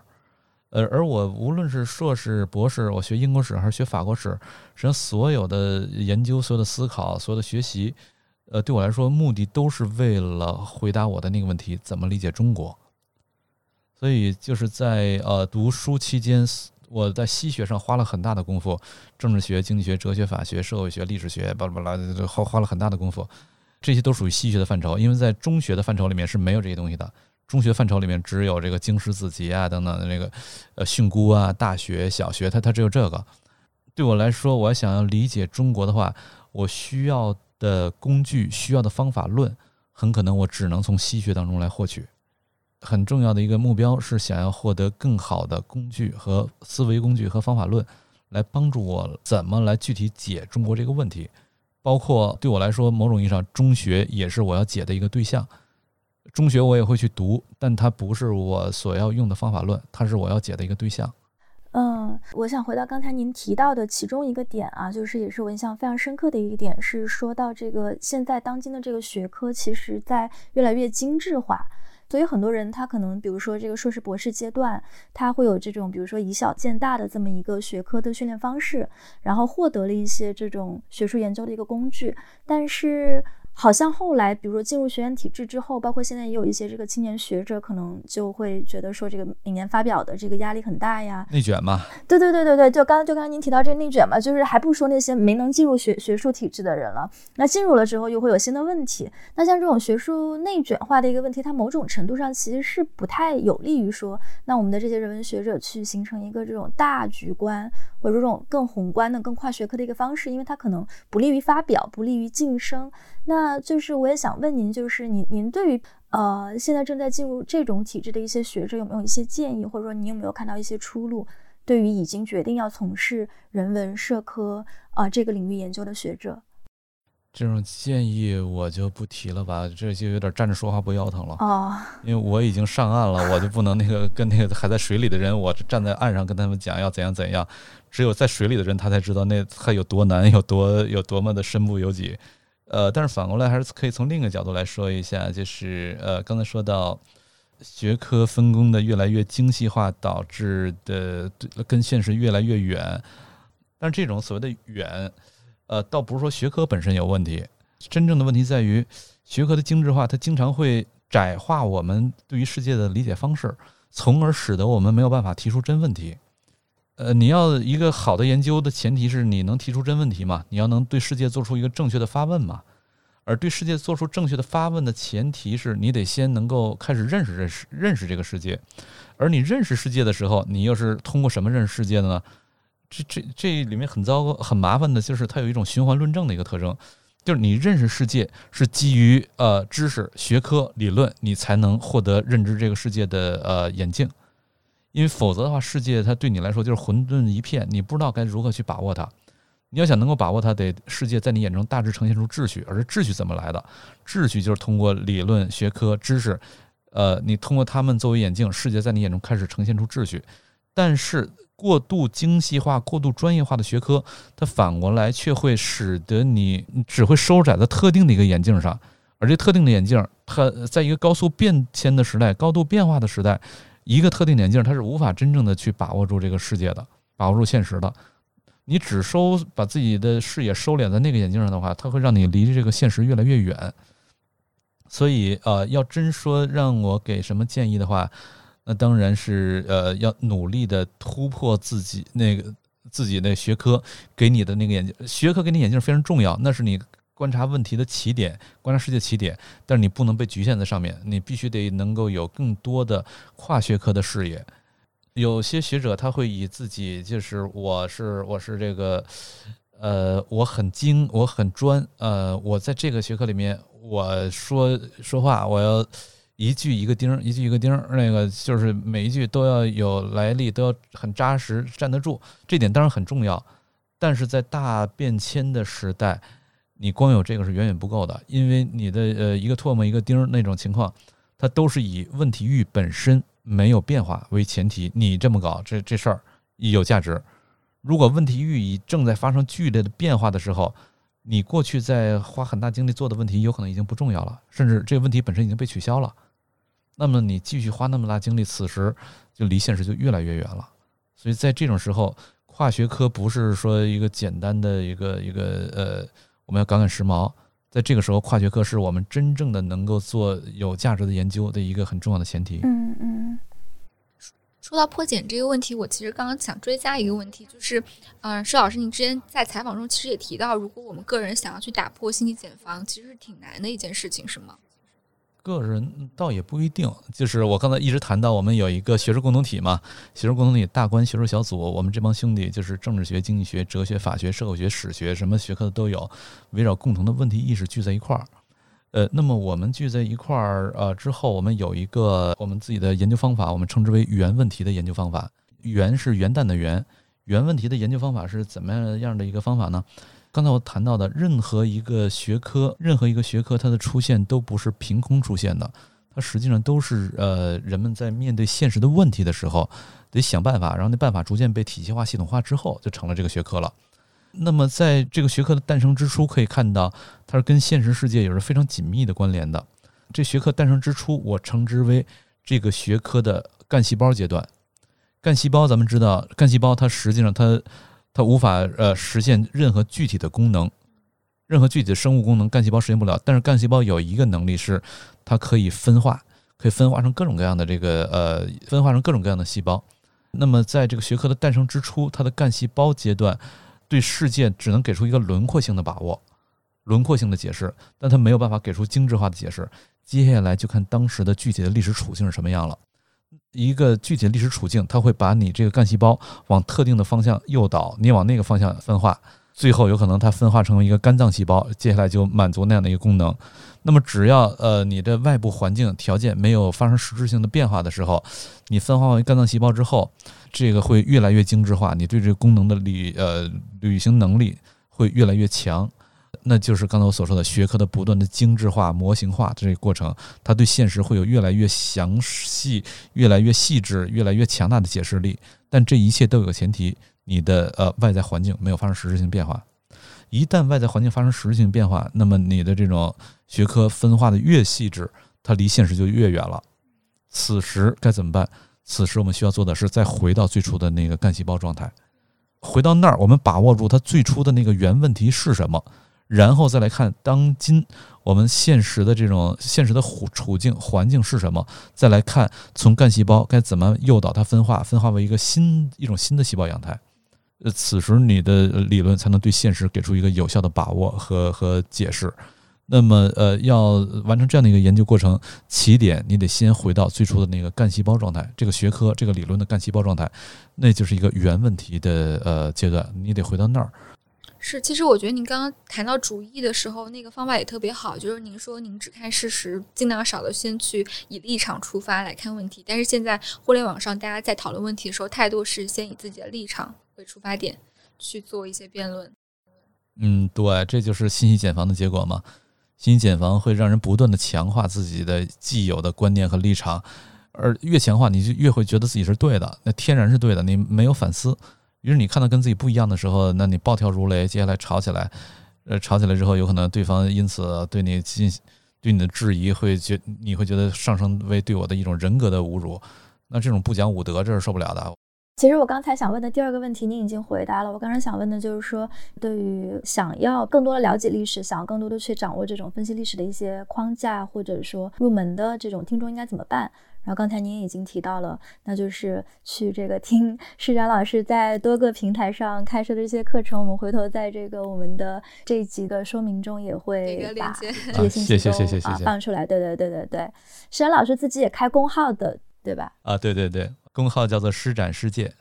呃，而我无论是硕士、博士，我学英国史还是学法国史，实际上所有的研究、所有的思考、所有的学习，呃，对我来说目的都是为了回答我的那个问题：怎么理解中国？所以就是在呃读书期间，我在西学上花了很大的功夫，政治学、经济学、哲学、法学、社会学、历史学，巴拉巴拉，花花了很大的功夫。这些都属于西学的范畴，因为在中学的范畴里面是没有这些东西的。中学范畴里面只有这个经史子集啊等等的那个呃训诂啊，大学、小学它它只有这个。对我来说，我想要理解中国的话，我需要的工具、需要的方法论，很可能我只能从西学当中来获取。很重要的一个目标是想要获得更好的工具和思维工具和方法论，来帮助我怎么来具体解中国这个问题。包括对我来说，某种意义上，中学也是我要解的一个对象。中学我也会去读，但它不是我所要用的方法论，它是我要解的一个对象。嗯，我想回到刚才您提到的其中一个点啊，就是也是我印象非常深刻的一个点，是说到这个现在当今的这个学科，其实在越来越精致化。所以很多人他可能，比如说这个硕士博士阶段，他会有这种，比如说以小见大的这么一个学科的训练方式，然后获得了一些这种学术研究的一个工具，但是。好像后来，比如说进入学院体制之后，包括现在也有一些这个青年学者，可能就会觉得说，这个每年发表的这个压力很大呀，内卷嘛。对对对对对，就刚刚就刚刚您提到这个内卷嘛，就是还不说那些没能进入学学术体制的人了，那进入了之后又会有新的问题。那像这种学术内卷化的一个问题，它某种程度上其实是不太有利于说，那我们的这些人文学者去形成一个这种大局观或者这种更宏观的、更跨学科的一个方式，因为它可能不利于发表，不利于晋升。那就是我也想问您，就是您您对于呃现在正在进入这种体制的一些学者有没有一些建议，或者说你有没有看到一些出路？对于已经决定要从事人文社科啊这个领域研究的学者，这种建议我就不提了吧，这就有点站着说话不腰疼了哦。因为我已经上岸了，我就不能那个跟那个还在水里的人，我站在岸上跟他们讲要怎样怎样。只有在水里的人，他才知道那他有多难，有多有多么的身不由己。呃，但是反过来还是可以从另一个角度来说一下，就是呃，刚才说到学科分工的越来越精细化导致的跟现实越来越远，但是这种所谓的远，呃，倒不是说学科本身有问题，真正的问题在于学科的精致化，它经常会窄化我们对于世界的理解方式，从而使得我们没有办法提出真问题。呃，你要一个好的研究的前提是你能提出真问题嘛？你要能对世界做出一个正确的发问嘛？而对世界做出正确的发问的前提是你得先能够开始认识认识认识这个世界。而你认识世界的时候，你又是通过什么认识世界的呢？这这这里面很糟糕、很麻烦的就是它有一种循环论证的一个特征，就是你认识世界是基于呃知识、学科、理论，你才能获得认知这个世界的呃眼镜。因为否则的话，世界它对你来说就是混沌一片，你不知道该如何去把握它。你要想能够把握它，得世界在你眼中大致呈现出秩序，而秩序怎么来的？秩序就是通过理论、学科、知识，呃，你通过他们作为眼镜，世界在你眼中开始呈现出秩序。但是过度精细化、过度专业化的学科，它反过来却会使得你只会收窄在特定的一个眼镜上，而这特定的眼镜，它在一个高速变迁的时代、高度变化的时代。一个特定眼镜，它是无法真正的去把握住这个世界的，把握住现实的。你只收把自己的视野收敛在那个眼镜上的话，它会让你离这个现实越来越远。所以，呃，要真说让我给什么建议的话，那当然是呃，要努力的突破自己那个自己的学科给你的那个眼镜，学科给你眼镜非常重要，那是你。观察问题的起点，观察世界起点，但是你不能被局限在上面，你必须得能够有更多的跨学科的视野。有些学者他会以自己就是我是我是这个，呃，我很精，我很专，呃，我在这个学科里面，我说说话我要一句一个钉儿，一句一个钉儿，那个就是每一句都要有来历，都要很扎实，站得住。这点当然很重要，但是在大变迁的时代。你光有这个是远远不够的，因为你的呃一个唾沫一个钉那种情况，它都是以问题域本身没有变化为前提。你这么搞，这这事儿有价值。如果问题域已正在发生剧烈的变化的时候，你过去在花很大精力做的问题有可能已经不重要了，甚至这个问题本身已经被取消了。那么你继续花那么大精力，此时就离现实就越来越远了。所以在这种时候，跨学科不是说一个简单的一个一个呃。我们要赶赶时髦，在这个时候，跨学科是我们真正的能够做有价值的研究的一个很重要的前提。嗯嗯，说到破茧这个问题，我其实刚刚想追加一个问题，就是，嗯，施老师，您之前在采访中其实也提到，如果我们个人想要去打破信息茧房，其实是挺难的一件事情，是吗？个人倒也不一定，就是我刚才一直谈到，我们有一个学术共同体嘛，学术共同体大观学术小组，我们这帮兄弟就是政治学、经济学、哲学、法学、社会学、史学，什么学科的都有，围绕共同的问题意识聚在一块儿。呃，那么我们聚在一块儿，呃，之后我们有一个我们自己的研究方法，我们称之为原问题的研究方法。元是元旦的元，原问题的研究方法是怎么样的一个方法呢？刚才我谈到的，任何一个学科，任何一个学科，它的出现都不是凭空出现的，它实际上都是呃，人们在面对现实的问题的时候，得想办法，然后那办法逐渐被体系化、系统化之后，就成了这个学科了。那么，在这个学科的诞生之初，可以看到它是跟现实世界有着非常紧密的关联的。这学科诞生之初，我称之为这个学科的干细胞阶段。干细胞，咱们知道，干细胞它实际上它它无法呃实现任何具体的功能，任何具体的生物功能，干细胞实现不了。但是干细胞有一个能力是，它可以分化，可以分化成各种各样的这个呃分化成各种各样的细胞。那么，在这个学科的诞生之初，它的干细胞阶段。对世界只能给出一个轮廓性的把握，轮廓性的解释，但他没有办法给出精致化的解释。接下来就看当时的具体的历史处境是什么样了。一个具体的历史处境，它会把你这个干细胞往特定的方向诱导，你往那个方向分化。最后有可能它分化成为一个肝脏细胞，接下来就满足那样的一个功能。那么只要呃你的外部环境条件没有发生实质性的变化的时候，你分化为肝脏细胞之后，这个会越来越精致化，你对这个功能的履呃履行能力会越来越强。那就是刚才我所说的学科的不断的精致化、模型化这个过程，它对现实会有越来越详细、越来越细致、越来越强大的解释力。但这一切都有个前提。你的呃外在环境没有发生实质性变化，一旦外在环境发生实质性变化，那么你的这种学科分化的越细致，它离现实就越远了。此时该怎么办？此时我们需要做的是再回到最初的那个干细胞状态，回到那儿，我们把握住它最初的那个原问题是什么，然后再来看当今我们现实的这种现实的处境环境是什么，再来看从干细胞该怎么诱导它分化，分化为一个新一种新的细胞样态。呃，此时你的理论才能对现实给出一个有效的把握和和解释。那么，呃，要完成这样的一个研究过程，起点你得先回到最初的那个干细胞状态，这个学科这个理论的干细胞状态，那就是一个原问题的呃阶段，你得回到那儿。是，其实我觉得您刚刚谈到主义的时候，那个方法也特别好，就是您说您只看事实，尽量少的先去以立场出发来看问题。但是现在互联网上大家在讨论问题的时候，态度是先以自己的立场。为出发点去做一些辩论，嗯，对，这就是信息茧房的结果嘛。信息茧房会让人不断的强化自己的既有的观念和立场，而越强化，你就越会觉得自己是对的，那天然是对的，你没有反思。于是你看到跟自己不一样的时候，那你暴跳如雷，接下来吵起来，呃，吵起来之后，有可能对方因此对你进对你的质疑，会觉你会觉得上升为对我的一种人格的侮辱，那这种不讲武德，这是受不了的。其实我刚才想问的第二个问题，您已经回答了。我刚才想问的就是说，对于想要更多的了解历史，想要更多的去掌握这种分析历史的一些框架，或者说入门的这种听众应该怎么办？然后刚才您已经提到了，那就是去这个听施展老师在多个平台上开设的这些课程。我们回头在这个我们的这一集的说明中也会把这 些信息都放出来。对对对对对，施展老师自己也开公号的，对吧？啊，对对对。公号叫做“施展世界”。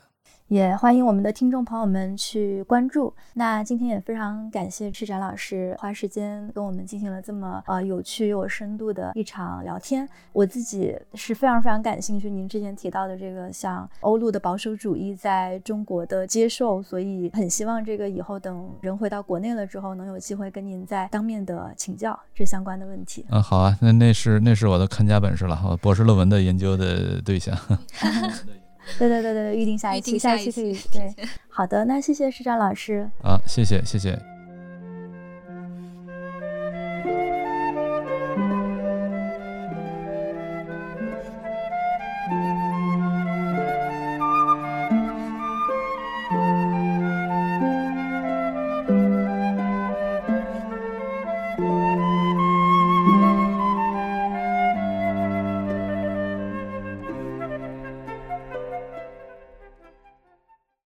也欢迎我们的听众朋友们去关注。那今天也非常感谢赤展老师花时间跟我们进行了这么呃有趣又有深度的一场聊天。我自己是非常非常感兴趣您之前提到的这个像欧陆的保守主义在中国的接受，所以很希望这个以后等人回到国内了之后，能有机会跟您再当面的请教这相关的问题。嗯，好啊，那那是那是我的看家本事了，我博士论文的研究的对象。对对对对，预定下一期，下一期可以对。好的，那谢谢师长老师。啊，谢谢谢谢。